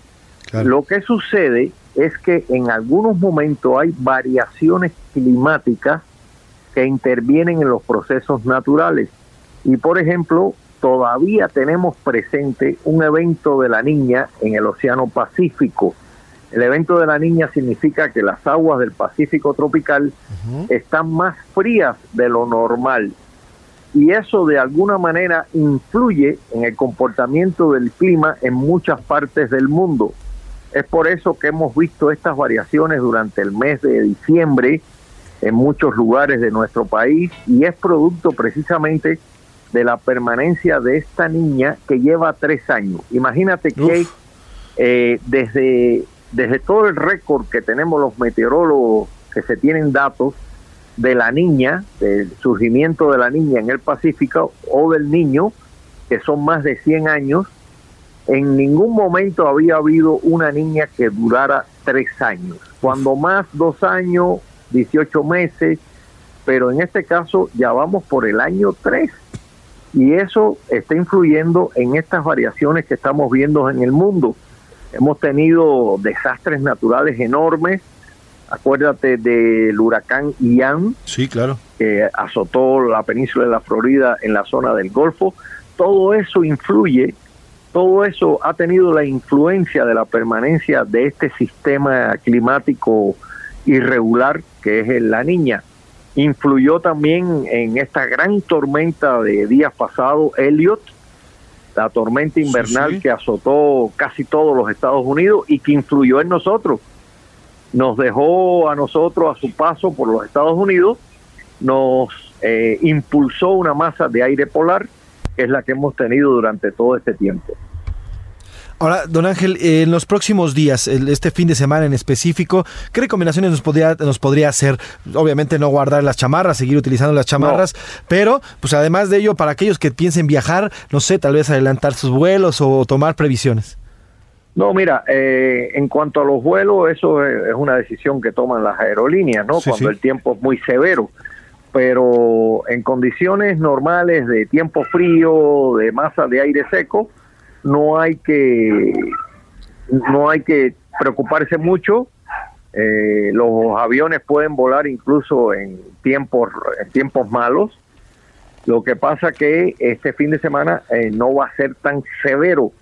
Lo que sucede es que en algunos momentos hay variaciones climáticas que intervienen en los procesos naturales. Y por ejemplo, todavía tenemos presente un evento de la niña en el Océano Pacífico el evento de la niña significa que las aguas del Pacífico tropical están más frías de lo normal y eso de alguna manera influye en el comportamiento del clima en muchas partes del mundo. Es por eso que hemos visto estas variaciones durante el mes de diciembre en muchos lugares de nuestro país y es producto precisamente de la permanencia de esta niña que lleva tres años. Imagínate que eh, desde desde todo el récord que tenemos los meteorólogos, que se tienen datos de la niña, del surgimiento de la niña en el Pacífico o del niño, que son más de 100 años, en ningún momento había habido una niña que durara tres años. Cuando más, dos años, 18 meses, pero en este caso ya vamos por el año 3. Y eso está influyendo en estas variaciones que estamos viendo en el mundo. Hemos tenido desastres naturales enormes. Acuérdate del huracán Ian. Sí, claro. Que azotó la península de la Florida en la zona del Golfo. Todo eso influye, todo eso ha tenido la influencia de la permanencia de este sistema climático irregular que es la niña. Influyó también en esta gran tormenta de días pasados, Elliot, la tormenta invernal que azotó casi todos los Estados Unidos y que influyó en nosotros. Nos dejó a nosotros a su paso por los Estados Unidos, nos eh, impulsó una masa de aire polar, que es la que hemos tenido durante todo este tiempo. Ahora, don Ángel, en los próximos días, este fin de semana en específico, ¿qué recomendaciones nos podría, nos podría hacer? Obviamente no guardar las chamarras, seguir utilizando las chamarras, pero pues además de ello, para aquellos que piensen viajar, no sé, tal vez adelantar sus vuelos o tomar previsiones. No, mira, eh, en cuanto a los vuelos, eso es una decisión que toman las aerolíneas, ¿no? Cuando el tiempo es muy severo. Pero en condiciones normales de tiempo frío, de masa de aire seco, no hay que no hay que preocuparse mucho eh, los aviones pueden volar incluso en tiempos en tiempos malos lo que pasa que este fin de semana eh, no va a ser tan severo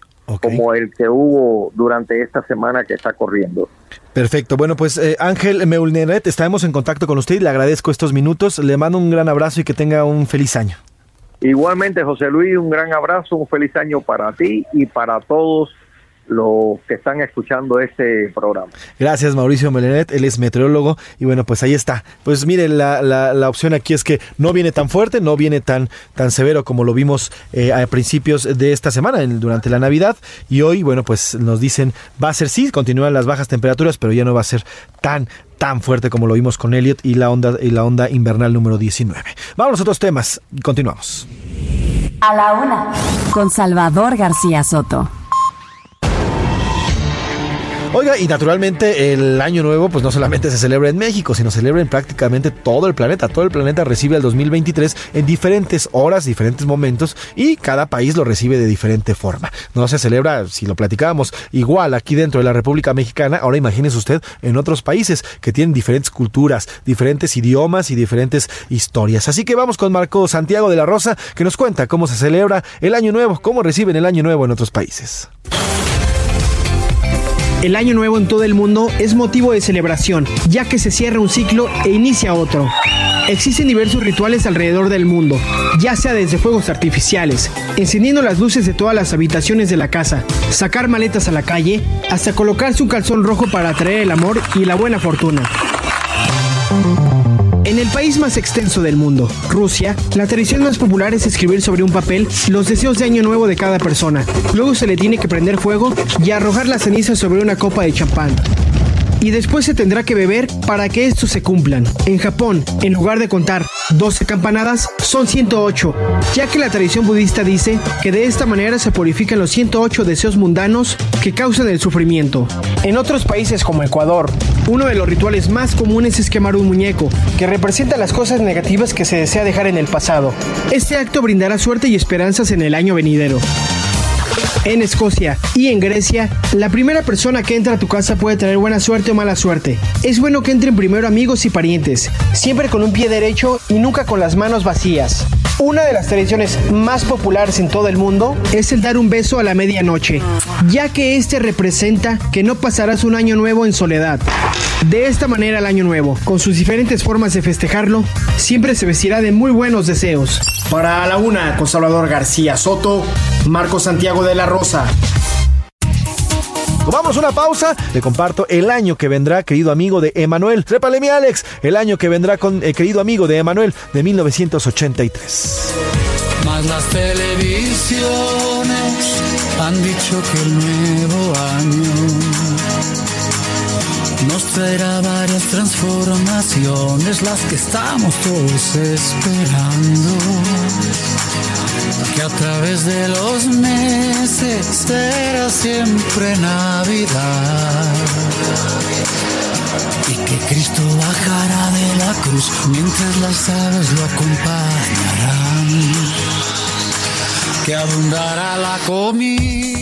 como el que hubo durante esta semana que está corriendo. Perfecto. Bueno, pues eh, Ángel Meulneret, estaremos en contacto con usted. Le agradezco estos minutos. Le mando un gran abrazo y que tenga un feliz año. Igualmente, José Luis, un gran abrazo, un feliz año para ti y para todos los que están escuchando este programa. Gracias Mauricio Melenet, él es meteorólogo y bueno, pues ahí está. Pues mire, la, la, opción aquí es que no viene tan fuerte, no viene tan, tan severo como lo vimos eh, a principios de esta semana, durante la Navidad y hoy, bueno, pues nos dicen, va a ser sí, continúan las bajas temperaturas, pero ya no va a ser tan, tan fuerte como lo vimos con Elliot y la onda, y la onda invernal número 19. Vamos a otros temas, continuamos. A la una, con Salvador García Soto. Oiga, y naturalmente el año nuevo pues no solamente se celebra en México, sino se celebra en prácticamente todo el planeta. Todo el planeta recibe el 2023 en diferentes horas, diferentes momentos y cada país lo recibe de diferente forma. No se celebra, si lo platicábamos, igual aquí dentro de la República Mexicana, ahora imagínese usted en otros países que tienen diferentes culturas, diferentes idiomas y diferentes historias. Así que vamos con Marco Santiago de la Rosa que nos cuenta cómo se celebra el año nuevo, cómo reciben el año nuevo en otros países. El año nuevo en todo el mundo es motivo de celebración, ya que se cierra un ciclo e inicia otro. Existen diversos rituales alrededor del mundo, ya sea desde fuegos artificiales, encendiendo las luces de todas las habitaciones de la casa, sacar maletas a la calle, hasta colocarse un calzón rojo para atraer el amor y la buena fortuna. El país más extenso del mundo, Rusia, la tradición más popular es escribir sobre un papel los deseos de año nuevo de cada persona. Luego se le tiene que prender fuego y arrojar la ceniza sobre una copa de champán y después se tendrá que beber para que estos se cumplan. En Japón, en lugar de contar 12 campanadas, son 108, ya que la tradición budista dice que de esta manera se purifican los 108 deseos mundanos que causan el sufrimiento. En otros países como Ecuador, uno de los rituales más comunes es quemar un muñeco, que representa las cosas negativas que se desea dejar en el pasado. Este acto brindará suerte y esperanzas en el año venidero. En Escocia y en Grecia, la primera persona que entra a tu casa puede traer buena suerte o mala suerte. Es bueno que entren primero amigos y parientes, siempre con un pie derecho y nunca con las manos vacías. Una de las tradiciones más populares en todo el mundo es el dar un beso a la medianoche, ya que este representa que no pasarás un año nuevo en soledad. De esta manera el año nuevo, con sus diferentes formas de festejarlo, siempre se vestirá de muy buenos deseos. Para la una, con Salvador García Soto, Marco Santiago de la Rosa. Vamos a una pausa. Le comparto el año que vendrá, querido amigo de Emanuel. Trépale mi Alex. El año que vendrá con eh, querido amigo de Emanuel de 1983. Más las televisiones han dicho que el nuevo año nos traerá varias transformaciones, las que estamos todos esperando. Que a través de los meses será siempre Navidad. Y que Cristo bajará de la cruz mientras las aves lo acompañarán. Que abundará la comida.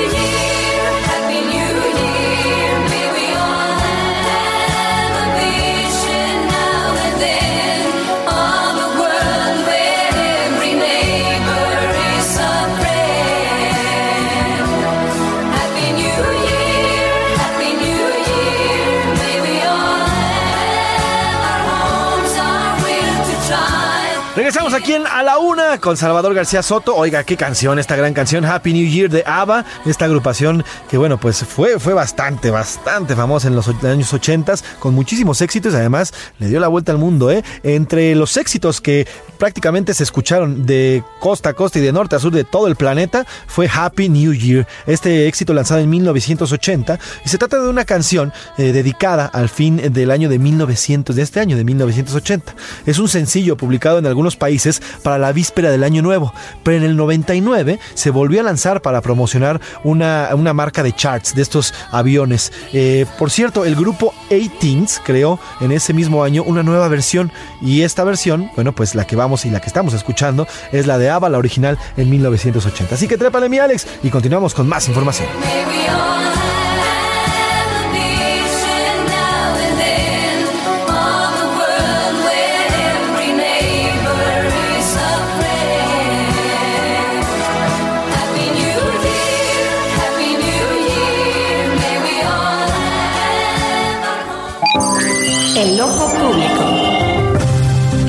Regresamos aquí en A la Una con Salvador García Soto. Oiga, qué canción, esta gran canción, Happy New Year de ABBA, esta agrupación que, bueno, pues fue, fue bastante, bastante famosa en los años 80 con muchísimos éxitos. Además, le dio la vuelta al mundo, ¿eh? Entre los éxitos que prácticamente se escucharon de costa a costa y de norte a sur de todo el planeta fue Happy New Year. Este éxito lanzado en 1980 y se trata de una canción eh, dedicada al fin del año de 1900, de este año de 1980. Es un sencillo publicado en algunos países para la víspera del año nuevo, pero en el 99 se volvió a lanzar para promocionar una, una marca de charts de estos aviones. Eh, por cierto, el grupo 18 creó en ese mismo año una nueva versión y esta versión, bueno, pues la que vamos y la que estamos escuchando es la de ABBA, la original en 1980. Así que trépale mi Alex y continuamos con más información.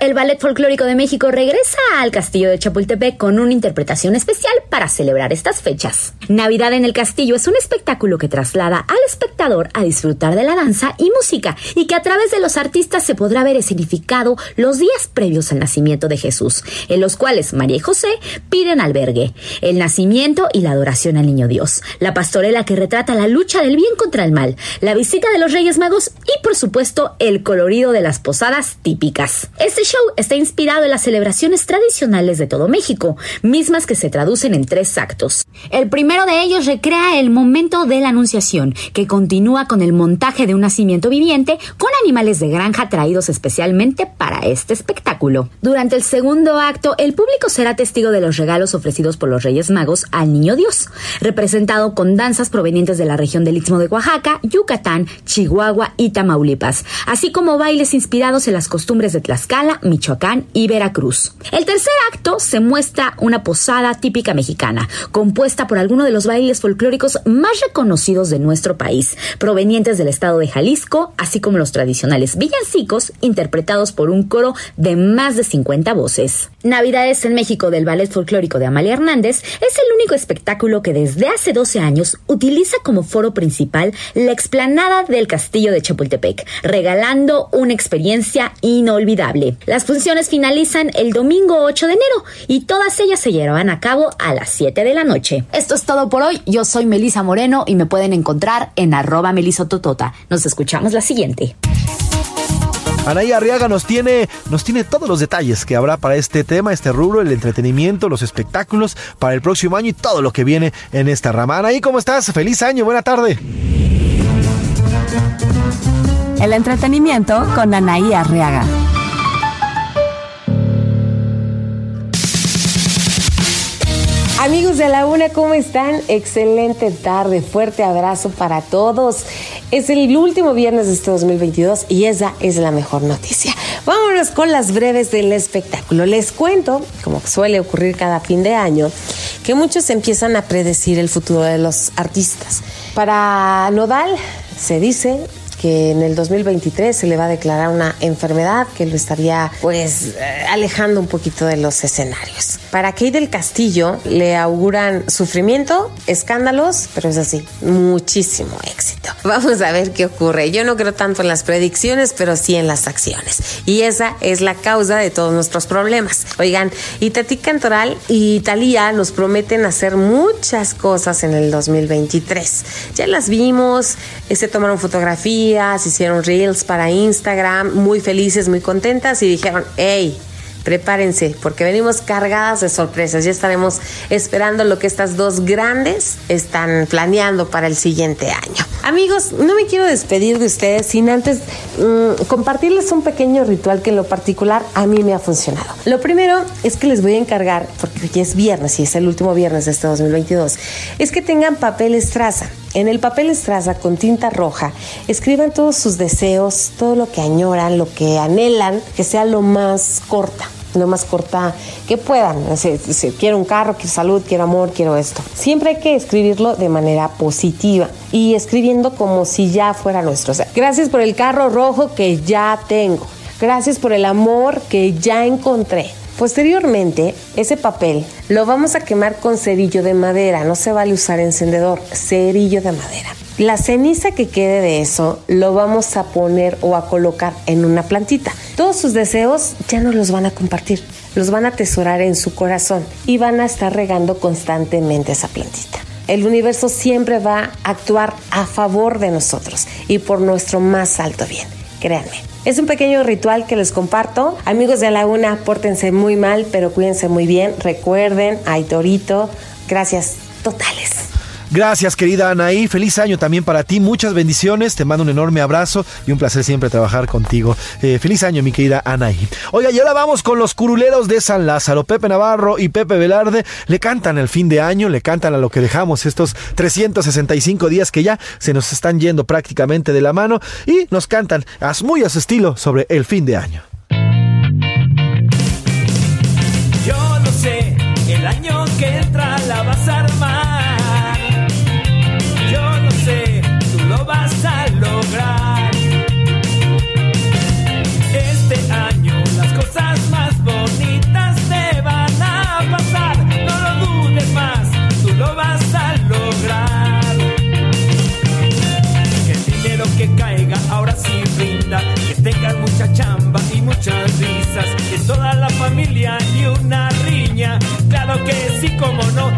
El Ballet Folclórico de México regresa al Castillo de Chapultepec con una interpretación especial para celebrar estas fechas. Navidad en el Castillo es un espectáculo que traslada al espectador a disfrutar de la danza y música y que a través de los artistas se podrá ver escenificado los días previos al nacimiento de Jesús, en los cuales María y José piden albergue, el nacimiento y la adoración al niño Dios, la pastorela que retrata la lucha del bien contra el mal, la visita de los Reyes Magos y por supuesto el colorido de las posadas típicas. Este show está inspirado en las celebraciones tradicionales de todo México, mismas que se traducen en tres actos. El primero de ellos recrea el momento de la Anunciación, que continúa con el montaje de un nacimiento viviente con animales de granja traídos especialmente para este espectáculo. Durante el segundo acto, el público será testigo de los regalos ofrecidos por los Reyes Magos al Niño Dios, representado con danzas provenientes de la región del Istmo de Oaxaca, Yucatán, Chihuahua y Tamaulipas, así como bailes inspirados en las costumbres de Tlaxcala, Michoacán y Veracruz. El tercer acto se muestra una posada típica mexicana, compuesta por algunos de los bailes folclóricos más reconocidos de nuestro país, provenientes del estado de Jalisco, así como los tradicionales villancicos interpretados por un coro de más de 50 voces. Navidades en México del Ballet Folclórico de Amalia Hernández es el único espectáculo que desde hace 12 años utiliza como foro principal la explanada del Castillo de Chapultepec, regalando una experiencia inolvidable. Las funciones finalizan el domingo 8 de enero y todas ellas se llevarán a cabo a las 7 de la noche. Esto es todo por hoy. Yo soy Melisa Moreno y me pueden encontrar en arroba melisototota. Nos escuchamos la siguiente. Anaí Arriaga nos tiene, nos tiene todos los detalles que habrá para este tema, este rubro, el entretenimiento, los espectáculos para el próximo año y todo lo que viene en esta rama. Anaí, ¿cómo estás? Feliz año, buena tarde. El entretenimiento con Anaí Arriaga. Amigos de la Una, ¿cómo están? Excelente tarde, fuerte abrazo para todos. Es el último viernes de este 2022 y esa es la mejor noticia. Vámonos con las breves del espectáculo. Les cuento, como suele ocurrir cada fin de año, que muchos empiezan a predecir el futuro de los artistas. Para Nodal se dice que en el 2023 se le va a declarar una enfermedad que lo estaría pues eh, alejando un poquito de los escenarios. Para Kate del Castillo le auguran sufrimiento, escándalos, pero es así, muchísimo éxito. Vamos a ver qué ocurre. Yo no creo tanto en las predicciones, pero sí en las acciones. Y esa es la causa de todos nuestros problemas. Oigan, y Tati Cantoral y Talía nos prometen hacer muchas cosas en el 2023. Ya las vimos, eh, se tomaron fotografías, hicieron reels para Instagram, muy felices, muy contentas y dijeron, hey, prepárense porque venimos cargadas de sorpresas. Ya estaremos esperando lo que estas dos grandes están planeando para el siguiente año. Amigos, no me quiero despedir de ustedes sin antes mm, compartirles un pequeño ritual que en lo particular a mí me ha funcionado. Lo primero es que les voy a encargar, porque ya es viernes y es el último viernes de este 2022, es que tengan papel estraza. En el papel estraza con tinta roja, escriban todos sus deseos, todo lo que añoran, lo que anhelan, que sea lo más corta lo más corta que puedan. Quiero un carro, quiero salud, quiero amor, quiero esto. Siempre hay que escribirlo de manera positiva y escribiendo como si ya fuera nuestro. Gracias por el carro rojo que ya tengo. Gracias por el amor que ya encontré. Posteriormente, ese papel lo vamos a quemar con cerillo de madera, no se vale usar encendedor, cerillo de madera. La ceniza que quede de eso lo vamos a poner o a colocar en una plantita. Todos sus deseos ya no los van a compartir, los van a atesorar en su corazón y van a estar regando constantemente esa plantita. El universo siempre va a actuar a favor de nosotros y por nuestro más alto bien, créanme. Es un pequeño ritual que les comparto. Amigos de la una, pórtense muy mal, pero cuídense muy bien. Recuerden, hay Torito. Gracias totales. Gracias, querida Anaí. Feliz año también para ti. Muchas bendiciones. Te mando un enorme abrazo y un placer siempre trabajar contigo. Eh, feliz año, mi querida Anaí. Oiga, y ahora vamos con los curuleros de San Lázaro. Pepe Navarro y Pepe Velarde le cantan el fin de año, le cantan a lo que dejamos estos 365 días que ya se nos están yendo prácticamente de la mano y nos cantan muy a su estilo sobre el fin de año. Claro que sí, como no.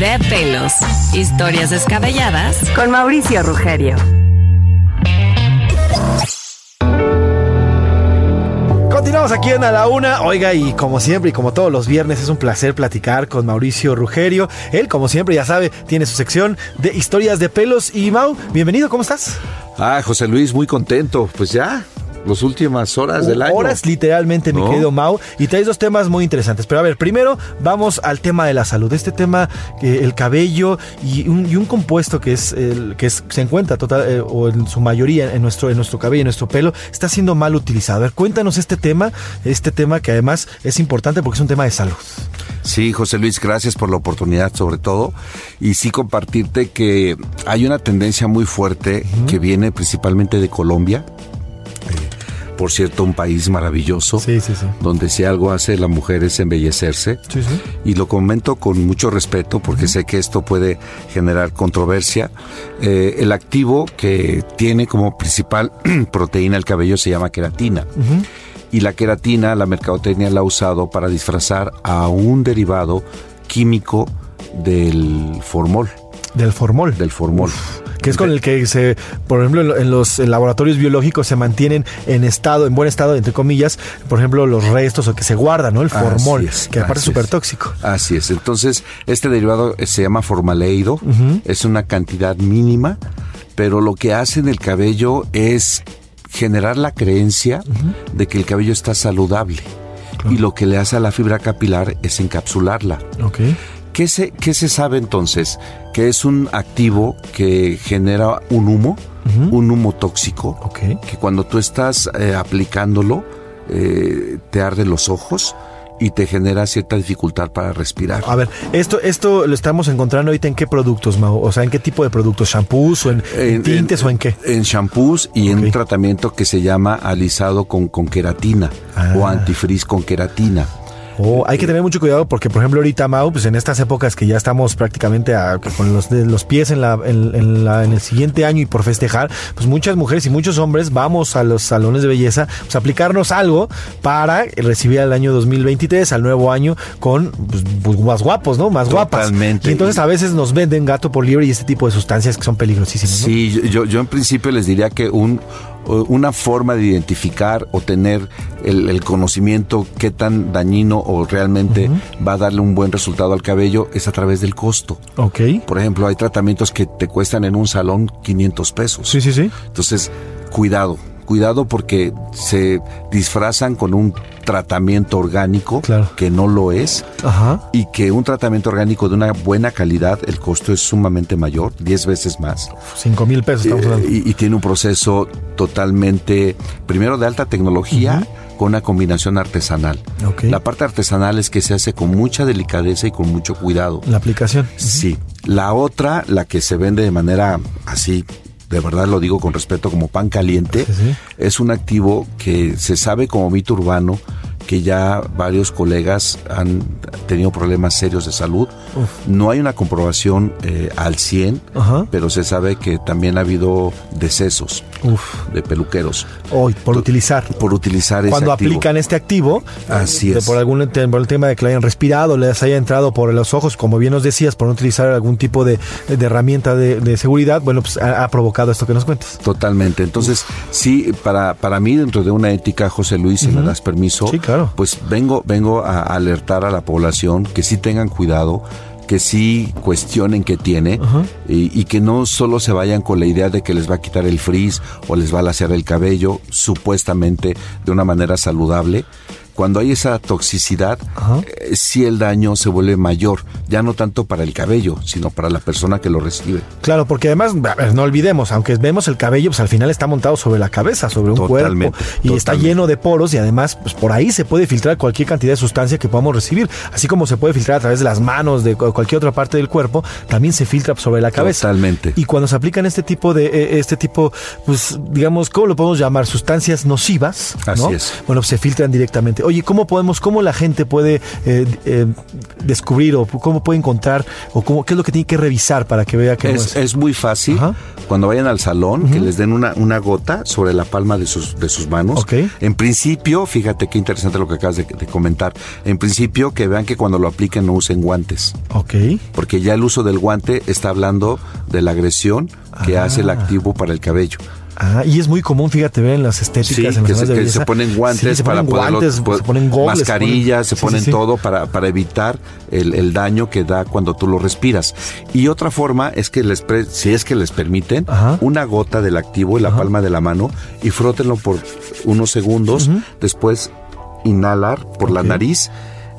De pelos. Historias descabelladas con Mauricio Rugerio. Continuamos aquí en A la Una. Oiga, y como siempre y como todos los viernes, es un placer platicar con Mauricio Rugerio. Él, como siempre, ya sabe, tiene su sección de historias de pelos. Y Mau, bienvenido, ¿cómo estás? Ah, José Luis, muy contento. Pues ya, las últimas horas del año. Horas literalmente, mi ¿No? querido Mau. Y traes dos temas muy interesantes. Pero a ver, primero vamos al tema de la salud. Este tema, eh, el cabello y un, y un compuesto que es el que es- se encuentra total eh, o en su mayoría en nuestro, en nuestro cabello, en nuestro pelo, está siendo mal utilizado. A ver, cuéntanos este tema, este tema que además es importante porque es un tema de salud. Sí, José Luis, gracias por la oportunidad sobre todo. Y sí compartirte que hay una tendencia muy fuerte que viene principalmente de Colombia. Por cierto, un país maravilloso. Donde si algo hace la mujer es embellecerse. Sí, sí. Y lo comento con mucho respeto porque sé que esto puede generar controversia. Eh, el activo que tiene como principal proteína el cabello se llama queratina. Y la queratina, la mercadotecnia la ha usado para disfrazar a un derivado químico del formol. Del formol. Del formol. Que es con el que se, por ejemplo, en lo- en los laboratorios biológicos se mantienen en estado, en buen estado, entre comillas, por ejemplo, los restos o que se guardan, ¿no? El formol, es, que aparte es súper tóxico. Así es. Entonces, este derivado eh, se llama formaldehído. Es una cantidad mínima, pero lo que hace en el cabello es generar la creencia de que el cabello está saludable. Y lo que le hace a la fibra capilar es encapsularla. Ok. ¿Qué se, qué se sabe entonces? Que es un activo que genera un humo, un humo tóxico, que cuando tú estás eh, aplicándolo eh, te arde los ojos y te genera cierta dificultad para respirar. A ver, esto, esto lo estamos encontrando ahorita en qué productos, Mau? O sea, ¿en qué tipo de productos? ¿Shampoos o en, en tintes o en qué? En shampoos y en un tratamiento que se llama alisado con, con queratina o antifrizz con queratina. Oh, hay que tener mucho cuidado porque, por ejemplo, ahorita, Mau, pues en estas épocas que ya estamos prácticamente a- con los, de- los pies en, la, en, en la- en el siguiente año y por festejar, pues muchas mujeres y muchos hombres vamos a los salones de belleza pues, aplicarnos algo para recibir al año 2023, al nuevo año, con pues, pues, más guapos, ¿no? Más guapas. Totalmente. Y entonces a veces nos venden gato por liebre y este tipo de sustancias que son peligrosísimas. ¿no? Sí, yo, yo en principio les diría que un, una forma de identificar o tener el, el conocimiento qué tan dañino o realmente va a darle un buen resultado al cabello es a través del costo. Ok. Por ejemplo, hay tratamientos que te cuestan en un salón 500 pesos. Sí, sí, sí. Entonces, cuidado, cuidado porque se disfrazan con un tratamiento orgánico que no lo es Ajá. y que un tratamiento orgánico de una buena calidad, el costo es sumamente mayor, 10 veces más. Cinco mil pesos estamos Eh, hablando. y, y tiene un proceso totalmente, primero de alta tecnología, con una combinación artesanal. La parte artesanal es que se hace con mucha delicadeza y con mucho cuidado. La aplicación. Sí. La otra, la que se vende de manera así, de verdad lo digo con respeto, como pan caliente, es un activo que se sabe como mito urbano que ya varios colegas han tenido problemas serios de salud. Uf. No hay una comprobación eh, al 100, Ajá. pero se sabe que también ha habido decesos Uf. de peluqueros. Hoy, por utilizar. Por utilizar ese Cuando activo. aplican este activo, Así es. por algún por el tema de que le hayan respirado, les haya entrado por los ojos, como bien nos decías, por no utilizar algún tipo de, de herramienta de, de seguridad, bueno, pues ha, ha provocado esto que nos cuentas. Totalmente. Entonces, sí, para, para mí, dentro de una ética, José Luis, si me das permiso, Sí, claro. Pues vengo, vengo a alertar a la población que sí tengan cuidado, que sí cuestionen qué tiene y, y que no solo se vayan con la idea de que les va a quitar el frizz o les va a lasear el cabello, supuestamente de una manera saludable. Cuando hay esa toxicidad, eh, sí el daño se vuelve mayor, ya no tanto para el cabello, sino para la persona que lo recibe. Claro, porque además, a ver, no olvidemos, aunque vemos el cabello, pues al final está montado sobre la cabeza, sobre un Totalmente, cuerpo, y está lleno de poros, y además, pues por ahí se puede filtrar cualquier cantidad de sustancia que podamos recibir, así como se puede filtrar a través de las manos, de cu- cualquier otra parte del cuerpo, también se filtra sobre la cabeza. Totalmente. Y cuando se aplican este tipo de, eh, este tipo, pues digamos, ¿cómo lo podemos llamar? Sustancias nocivas, Así ¿no? es. Bueno, se filtran directamente. Oye, ¿cómo podemos, cómo la gente puede eh, eh, descubrir o cómo puede encontrar o cómo, qué es lo que tiene que revisar para que vea que no Es, es muy fácil. Cuando vayan al salón, que les den una, una gota sobre la palma de sus, de sus manos. En principio, fíjate qué interesante lo que acabas de, de comentar. En principio, que vean que cuando lo apliquen no usen guantes. Ok. Porque ya el uso del guante está hablando de la agresión que Ah. hace el activo para el cabello. Ah, y es muy común, fíjate, ver en las estéticas, Sí, en las que, se, de que belleza. se ponen Sí, guantes se para ponen poderlo- guantes, po- se ponen gobles, mascarillas, se ponen- sí, todo para, para evitar el, el daño que da cuando tú lo respiras. Y otra forma es que les, pre- si es que les permiten, una gota del activo en la palma de la mano y frótenlo por unos segundos, después inhalar por la nariz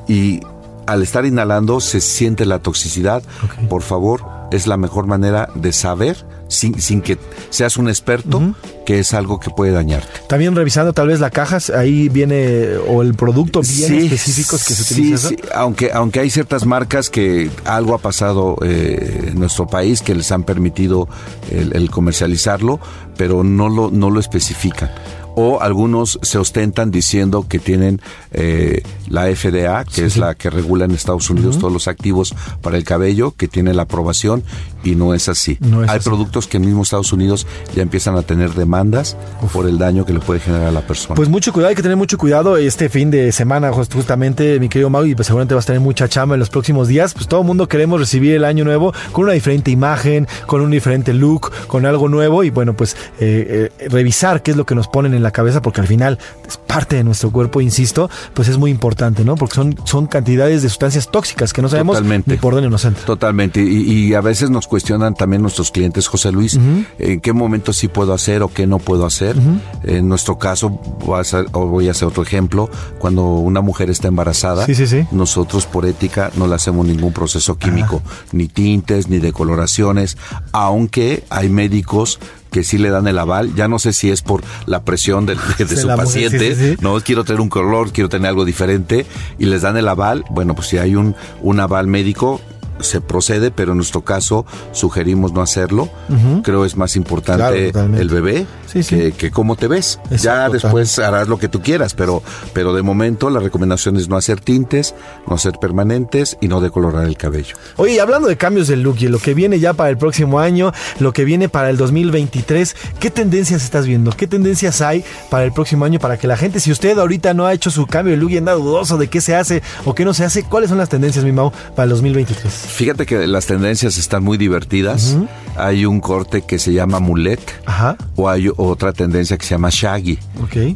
y al estar inhalando se siente la toxicidad. Por favor, es la mejor manera de saber, sin, sin que seas un experto, que es algo que puede dañarte. También revisando tal vez la caja, ahí viene, o el producto bien Sí, específicos que se sí, utiliza. sí, aunque, aunque hay ciertas marcas que algo ha pasado eh, en nuestro país que les han permitido el, el comercializarlo, pero no lo, no lo especifican. O algunos se ostentan diciendo que tienen eh, la FDA, que es la que regula en Estados Unidos todos los activos para el cabello, que tiene la aprobación y no es así. No es hay así. productos que en mismo Estados Unidos ya empiezan a tener demandas por el daño que le puede generar a la persona. Pues mucho cuidado, hay que tener mucho cuidado este fin de semana, just- justamente, mi querido Mau, y pues seguramente vas a tener mucha chamba en los próximos días. Pues todo el mundo queremos recibir el año nuevo con una diferente imagen, con un diferente look, con algo nuevo y bueno, pues eh, eh, revisar qué es lo que nos ponen en la cabeza, porque al final es parte de nuestro cuerpo, insisto, pues es muy importante, ¿no? Porque son, son cantidades de sustancias tóxicas que no sabemos Totalmente. ni por dónde nos entran. Totalmente. Y, y a veces nos cuestionan también nuestros clientes, José Luis, en qué momento sí puedo hacer o qué no puedo hacer. En nuestro caso, voy a, hacer, voy a hacer otro ejemplo, cuando una mujer está embarazada, Sí, sí, sí. nosotros por ética no le hacemos ningún proceso químico, ni tintes, ni decoloraciones, aunque hay médicos que sí le dan el aval, ya no sé si es por la presión del- de, De su mujer, paciente, sí, sí, sí. no quiero tener un color, quiero tener algo diferente y les dan el aval, bueno, pues si hay un, un aval médico se procede, pero en nuestro caso sugerimos no hacerlo. Ujú. Creo es más importante el bebé Que, que cómo te ves. ya después harás lo que tú quieras, pero, pero de momento la recomendación es no hacer tintes, no hacer permanentes y no decolorar el cabello. Oye, y hablando de cambios de look y lo que viene ya para el próximo año, lo que viene para el 2023, ¿qué tendencias estás viendo? ¿Qué tendencias hay para el próximo año para que la gente, si usted ahorita no ha hecho su cambio de look y anda dudoso de qué se hace o qué no se hace, cuáles son las tendencias, mi Mau, para el 2023? Fíjate que las tendencias están muy divertidas. Hay un corte que se llama mulet Ajá. o hay otra tendencia que se llama shaggy.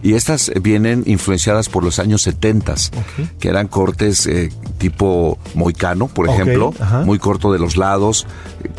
Y estas vienen influenciadas por los años 70, que eran cortes eh, tipo moicano, por ejemplo, ajá. muy corto de los lados,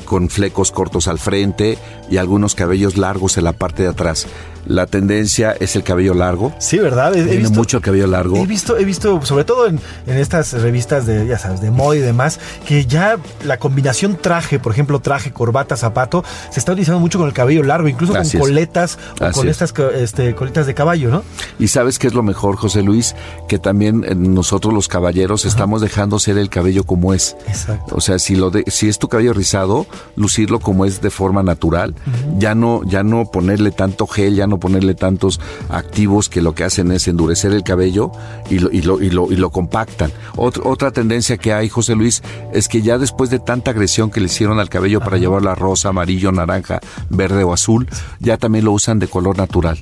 con flecos cortos al frente y algunos cabellos largos en la parte de atrás. La tendencia es el cabello largo. Sí, ¿verdad? He- Tiene visto- mucho cabello largo. He visto, he visto, sobre todo en, en estas revistas de, ya sabes, de moda y demás, que ya la combinación traje, por ejemplo, traje, corbata, zapato, se está utilizando mucho con el cabello largo, incluso Así con es. coletas o Así con es. estas este, colitas de caballo, ¿no? Y sabes qué es lo mejor, José Luis, que también nosotros los caballeros estamos dejando ser el cabello como es. Exacto. O sea, si lo de, si es tu cabello rizado, lucirlo como es de forma natural, ya no ya no ponerle tanto gel, ya no ponerle tantos activos que lo que hacen es endurecer el cabello y lo y lo y lo, y lo compactan. Ot- otra tendencia que hay, José Luis, es que ya después de tanta agresión que le hicieron al cabello para llevarlo a rosa, amarillo, naranja, verde o azul, ya también lo usan de color natural.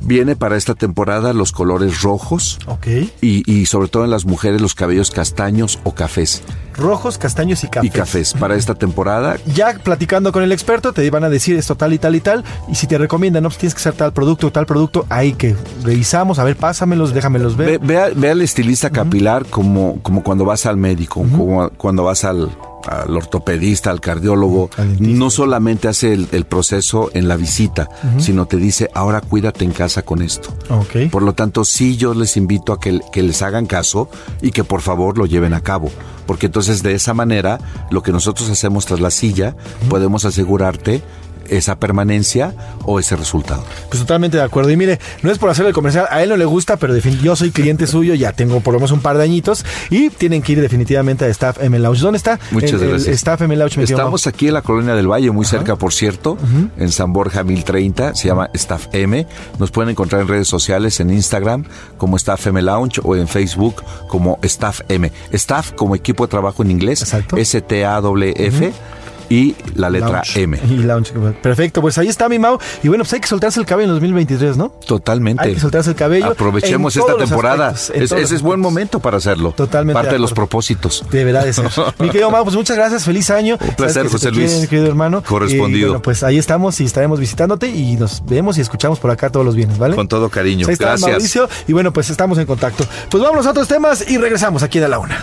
Viene para esta temporada los colores rojos Ok. y, y sobre todo en las mujeres los cabellos castaños o cafés. Rojos, castaños y cafés. Y cafés para esta temporada. Ya platicando con el experto, te van a decir esto tal y tal y tal. Y si te recomiendan, no, pues tienes que ser tal producto, tal producto, ahí que revisamos, a ver, pásamelos, déjamelos ver. Ve, ve a- ve al estilista capilar como, como cuando vas al médico, como cuando vas al, al ortopedista, al cardiólogo, no solamente hace el, el proceso en la visita, sino te dice, ahora cuídate en casa con esto. Por lo tanto, sí yo les invito a que, que les hagan caso y que por favor lo lleven a cabo. Porque entonces de esa manera, lo que nosotros hacemos tras la silla, podemos asegurarte esa permanencia o ese resultado. Pues totalmente de acuerdo. Y mire, no es por hacer el comercial, a él no le gusta, pero yo soy cliente suyo, ya tengo por lo menos un par de añitos y tienen que ir definitivamente a Staff M Lounge. ¿Dónde está? Muchas el, el gracias. Staff M Lounge. Estamos aquí en la colonia del Valle, muy cerca, por cierto, en San Borja 1030, se llama Staff M. Nos pueden encontrar en redes sociales, en Instagram como Staff M Lounge o en Facebook como Staff M. Staff como equipo de trabajo en inglés, S-T-A-W-F y la letra Lounge. M. Y lounge. Perfecto, pues ahí está mi Mau. Y bueno, pues hay que soltarse el cabello en 202023, ¿no? Totalmente. Hay que soltarse el cabello. Aprovechemos esta temporada. aspectos, Es- ese es buen momento para hacerlo. Totalmente Parte de los propósitos. Deberá de ser. Mi querido Mau, pues muchas gracias, feliz año. Un placer, José Luis. mi querido hermano. Correspondido. Bueno, pues ahí estamos y estaremos visitándote y nos vemos y escuchamos por acá todos los viernes, ¿vale? Con todo cariño. Ahí está Gracias. Mauricio. Y bueno, pues estamos en contacto. Pues vamos a otros temas y regresamos aquí de la una.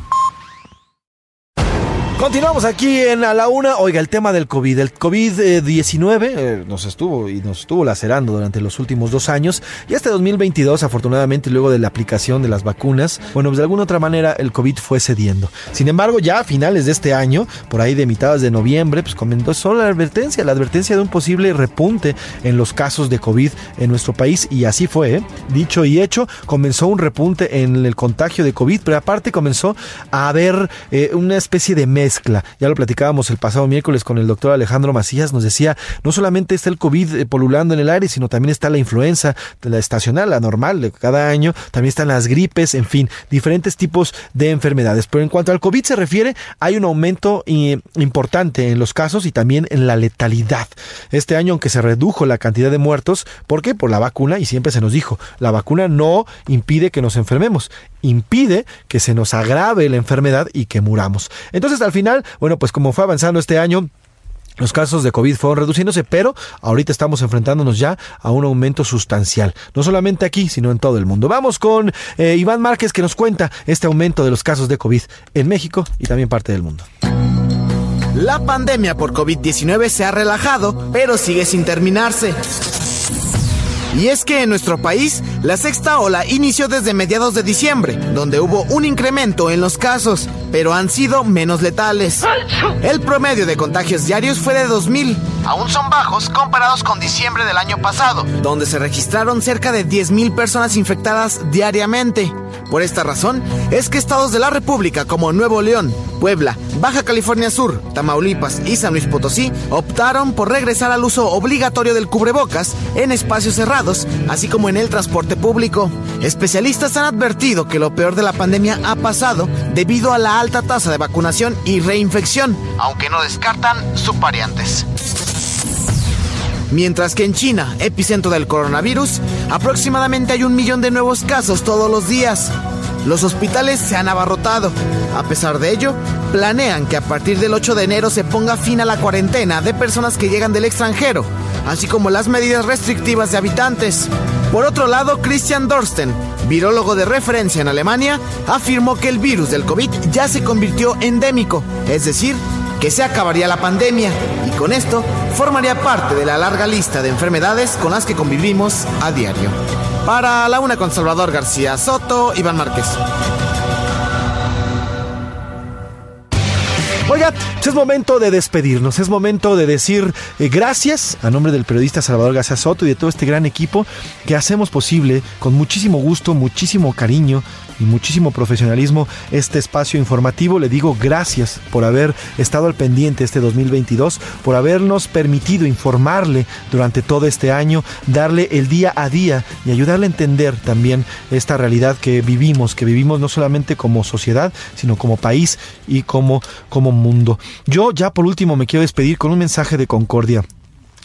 Continuamos aquí en A la Una. Oiga, el tema del COVID. El COVID-19 eh, nos estuvo y nos estuvo lacerando durante los últimos dos años. Y este 2022, afortunadamente, luego de la aplicación de las vacunas, bueno, pues de alguna otra manera el COVID fue cediendo. Sin embargo, ya a finales de este año, por ahí de mitades de noviembre, pues comenzó la advertencia, la advertencia de un posible repunte en los casos de COVID en nuestro país. Y así fue, ¿eh? dicho y hecho, comenzó un repunte en el contagio de COVID, pero aparte comenzó a haber eh, una especie de Ya lo platicábamos el pasado miércoles con el doctor Alejandro Macías, nos decía, no solamente está el COVID eh, polulando en el aire, sino también está la influenza, la estacional, la normal de cada año, también están las gripes, en fin, diferentes tipos de enfermedades. Pero en cuanto al COVID se refiere, hay un aumento eh, importante en los casos y también en la letalidad. Este año, aunque se redujo la cantidad de muertos, ¿por qué? Por la vacuna, y siempre se nos dijo, la vacuna no impide que nos enfermemos, impide que se nos agrave la enfermedad y que muramos. Entonces, al final, bueno, pues como fue avanzando este año, los casos de COVID fueron reduciéndose, pero ahorita estamos enfrentándonos ya a un aumento sustancial, no solamente aquí, sino en todo el mundo. Vamos con eh, Iván Márquez que nos cuenta este aumento de los casos de COVID en México y también parte del mundo. La pandemia por COVID-19 se ha relajado, pero sigue sin terminarse. Y es que en nuestro país, la sexta ola inició desde mediados de diciembre, donde hubo un incremento en los casos, pero han sido menos letales. El promedio de contagios diarios fue de 2.000. Aún son bajos comparados con diciembre del año pasado, donde se registraron cerca de 10.000 personas infectadas diariamente. Por esta razón, es que estados de la República como Nuevo León, Puebla, Baja California Sur, Tamaulipas y San Luis Potosí optaron por regresar al uso obligatorio del cubrebocas en espacios cerrados, así como en el transporte público. Especialistas han advertido que lo peor de la pandemia ha pasado debido a la alta tasa de vacunación y reinfección, aunque no descartan subvariantes. Mientras que en China, epicentro del coronavirus, aproximadamente hay un millón de nuevos casos todos los días. Los hospitales se han abarrotado. A pesar de ello, planean que a partir del 8 de enero se ponga fin a la cuarentena de personas que llegan del extranjero, así como las medidas restrictivas de habitantes. Por otro lado, Christian Dorsten, virólogo de referencia en Alemania, afirmó que el virus del COVID ya se convirtió endémico, es decir, que se acabaría la pandemia y con esto formaría parte de la larga lista de enfermedades con las que convivimos a diario. Para la una con Salvador García Soto, Iván Márquez. Es momento de despedirnos, es momento de decir eh, gracias a nombre del periodista Salvador García Soto y de todo este gran equipo que hacemos posible con muchísimo gusto, muchísimo cariño y muchísimo profesionalismo este espacio informativo. Le digo gracias por haber estado al pendiente este 2022, por habernos permitido informarle durante todo este año, darle el día a día y ayudarle a entender también esta realidad que vivimos, que vivimos no solamente como sociedad, sino como país y como, como mundo. Yo ya por último me quiero despedir con un mensaje de concordia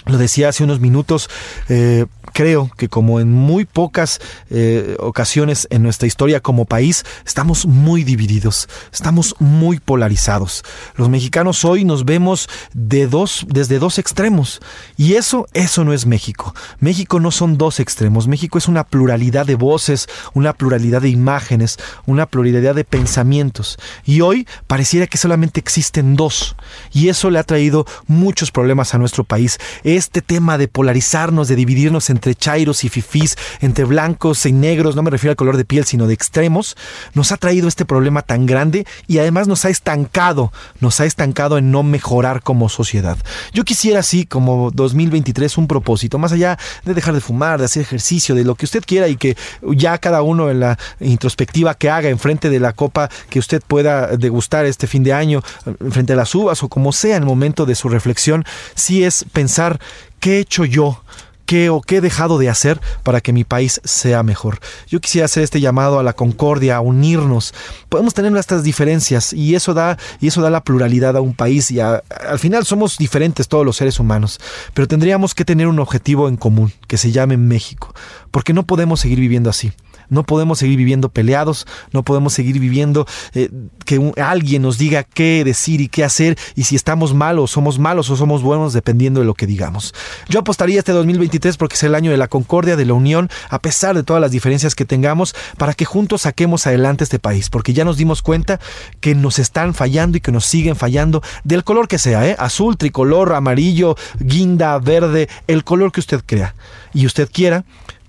Lo decía hace unos minutos, eh, creo que como en muy pocas eh, ocasiones en nuestra historia como país, estamos muy divididos, estamos muy polarizados. Los mexicanos hoy nos vemos de dos, desde dos extremos y eso, eso no es México. México no son dos extremos, México es una pluralidad de voces, una pluralidad de imágenes, una pluralidad de pensamientos y hoy pareciera que solamente existen dos y eso le ha traído muchos problemas a nuestro país este tema de polarizarnos, de dividirnos entre chairos y fifís, entre blancos y negros, no me refiero al color de piel, sino de extremos, nos ha traído este problema tan grande y además nos ha estancado, nos ha estancado en no mejorar como sociedad. Yo quisiera así como 2023 un propósito, más allá de dejar de fumar, de hacer ejercicio, de lo que usted quiera y que ya cada uno en la introspectiva que haga enfrente de la copa que usted pueda degustar este fin de año, frente a las uvas o como sea en el momento de su reflexión, sí es pensar ¿Qué he hecho yo? ¿Qué o qué he dejado de hacer para que mi país sea mejor? Yo quisiera hacer este llamado a la concordia, a unirnos. Podemos tener nuestras diferencias y eso da, y eso da la pluralidad a un país y al final somos diferentes todos los seres humanos, pero tendríamos que tener un objetivo en común que se llame México, porque no podemos seguir viviendo así. No podemos seguir viviendo peleados, no podemos seguir viviendo eh, que alguien nos diga qué decir y qué hacer y si estamos malos, somos malos o somos buenos dependiendo de lo que digamos. Yo apostaría este 2023 porque es el año de la concordia, de la unión, a pesar de todas las diferencias que tengamos, para que juntos saquemos adelante este país, porque ya nos dimos cuenta que nos están fallando y que nos siguen fallando del color que sea, ¿eh? azul, tricolor, amarillo, guinda, verde, el color que usted crea y usted quiera.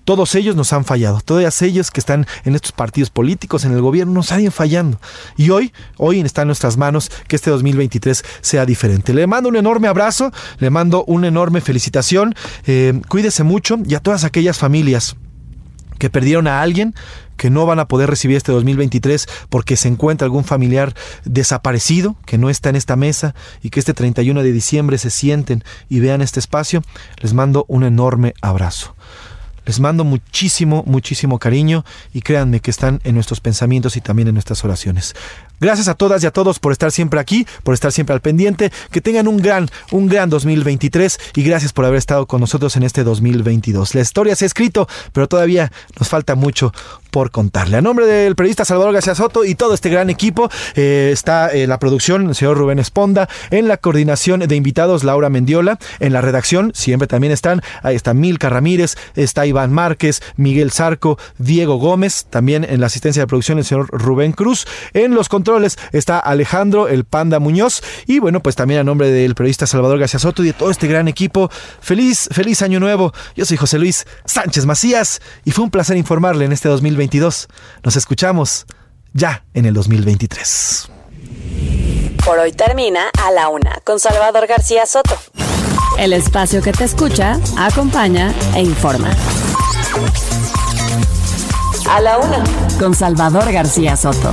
Todos ellos nos han fallado. Todos ellos que están en estos partidos políticos, en el gobierno, nos ido fallando. Y hoy, hoy está en nuestras manos que este 2023 sea diferente. Le mando un enorme abrazo, le mando una enorme felicitación. eh, cuídese mucho y a todas aquellas familias que perdieron a alguien, que no van a poder recibir este 2023 porque se encuentra algún familiar desaparecido, que no está en esta mesa y que este 31 de diciembre se sienten y vean este espacio, les mando un enorme abrazo. Les mando muchísimo, muchísimo cariño y créanme que están en nuestros pensamientos y también en nuestras oraciones. Gracias a todas y a todos por estar siempre aquí, por estar siempre al pendiente. Que tengan un gran, un gran 2023 y gracias por haber estado con nosotros en este 2022. La historia se ha escrito, pero todavía nos falta mucho por contarle. A nombre del periodista Salvador García Soto y todo este gran equipo, eh, está eh, la producción, el señor Rubén Esponda, en la coordinación de invitados, Laura Mendiola, en la redacción, siempre también están, ahí está Milka Ramírez, está Iván Márquez, Miguel Zarco, Diego Gómez, también en la asistencia de producción el señor Rubén Cruz, en los controles está Alejandro, el Panda Muñoz, y bueno, pues también a nombre del periodista Salvador García Soto y de todo este gran equipo, feliz, feliz año nuevo. Yo soy José Luis Sánchez Macías y fue un placer informarle en este 2022. Nos escuchamos ya en el 2023. Por hoy termina A la Una con Salvador García Soto. El espacio que te escucha, acompaña e informa. A la Una. Con Salvador García Soto.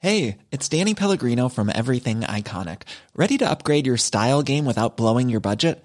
Hey, it's Danny Pellegrino from Everything Iconic. Ready to upgrade your style game without blowing your budget?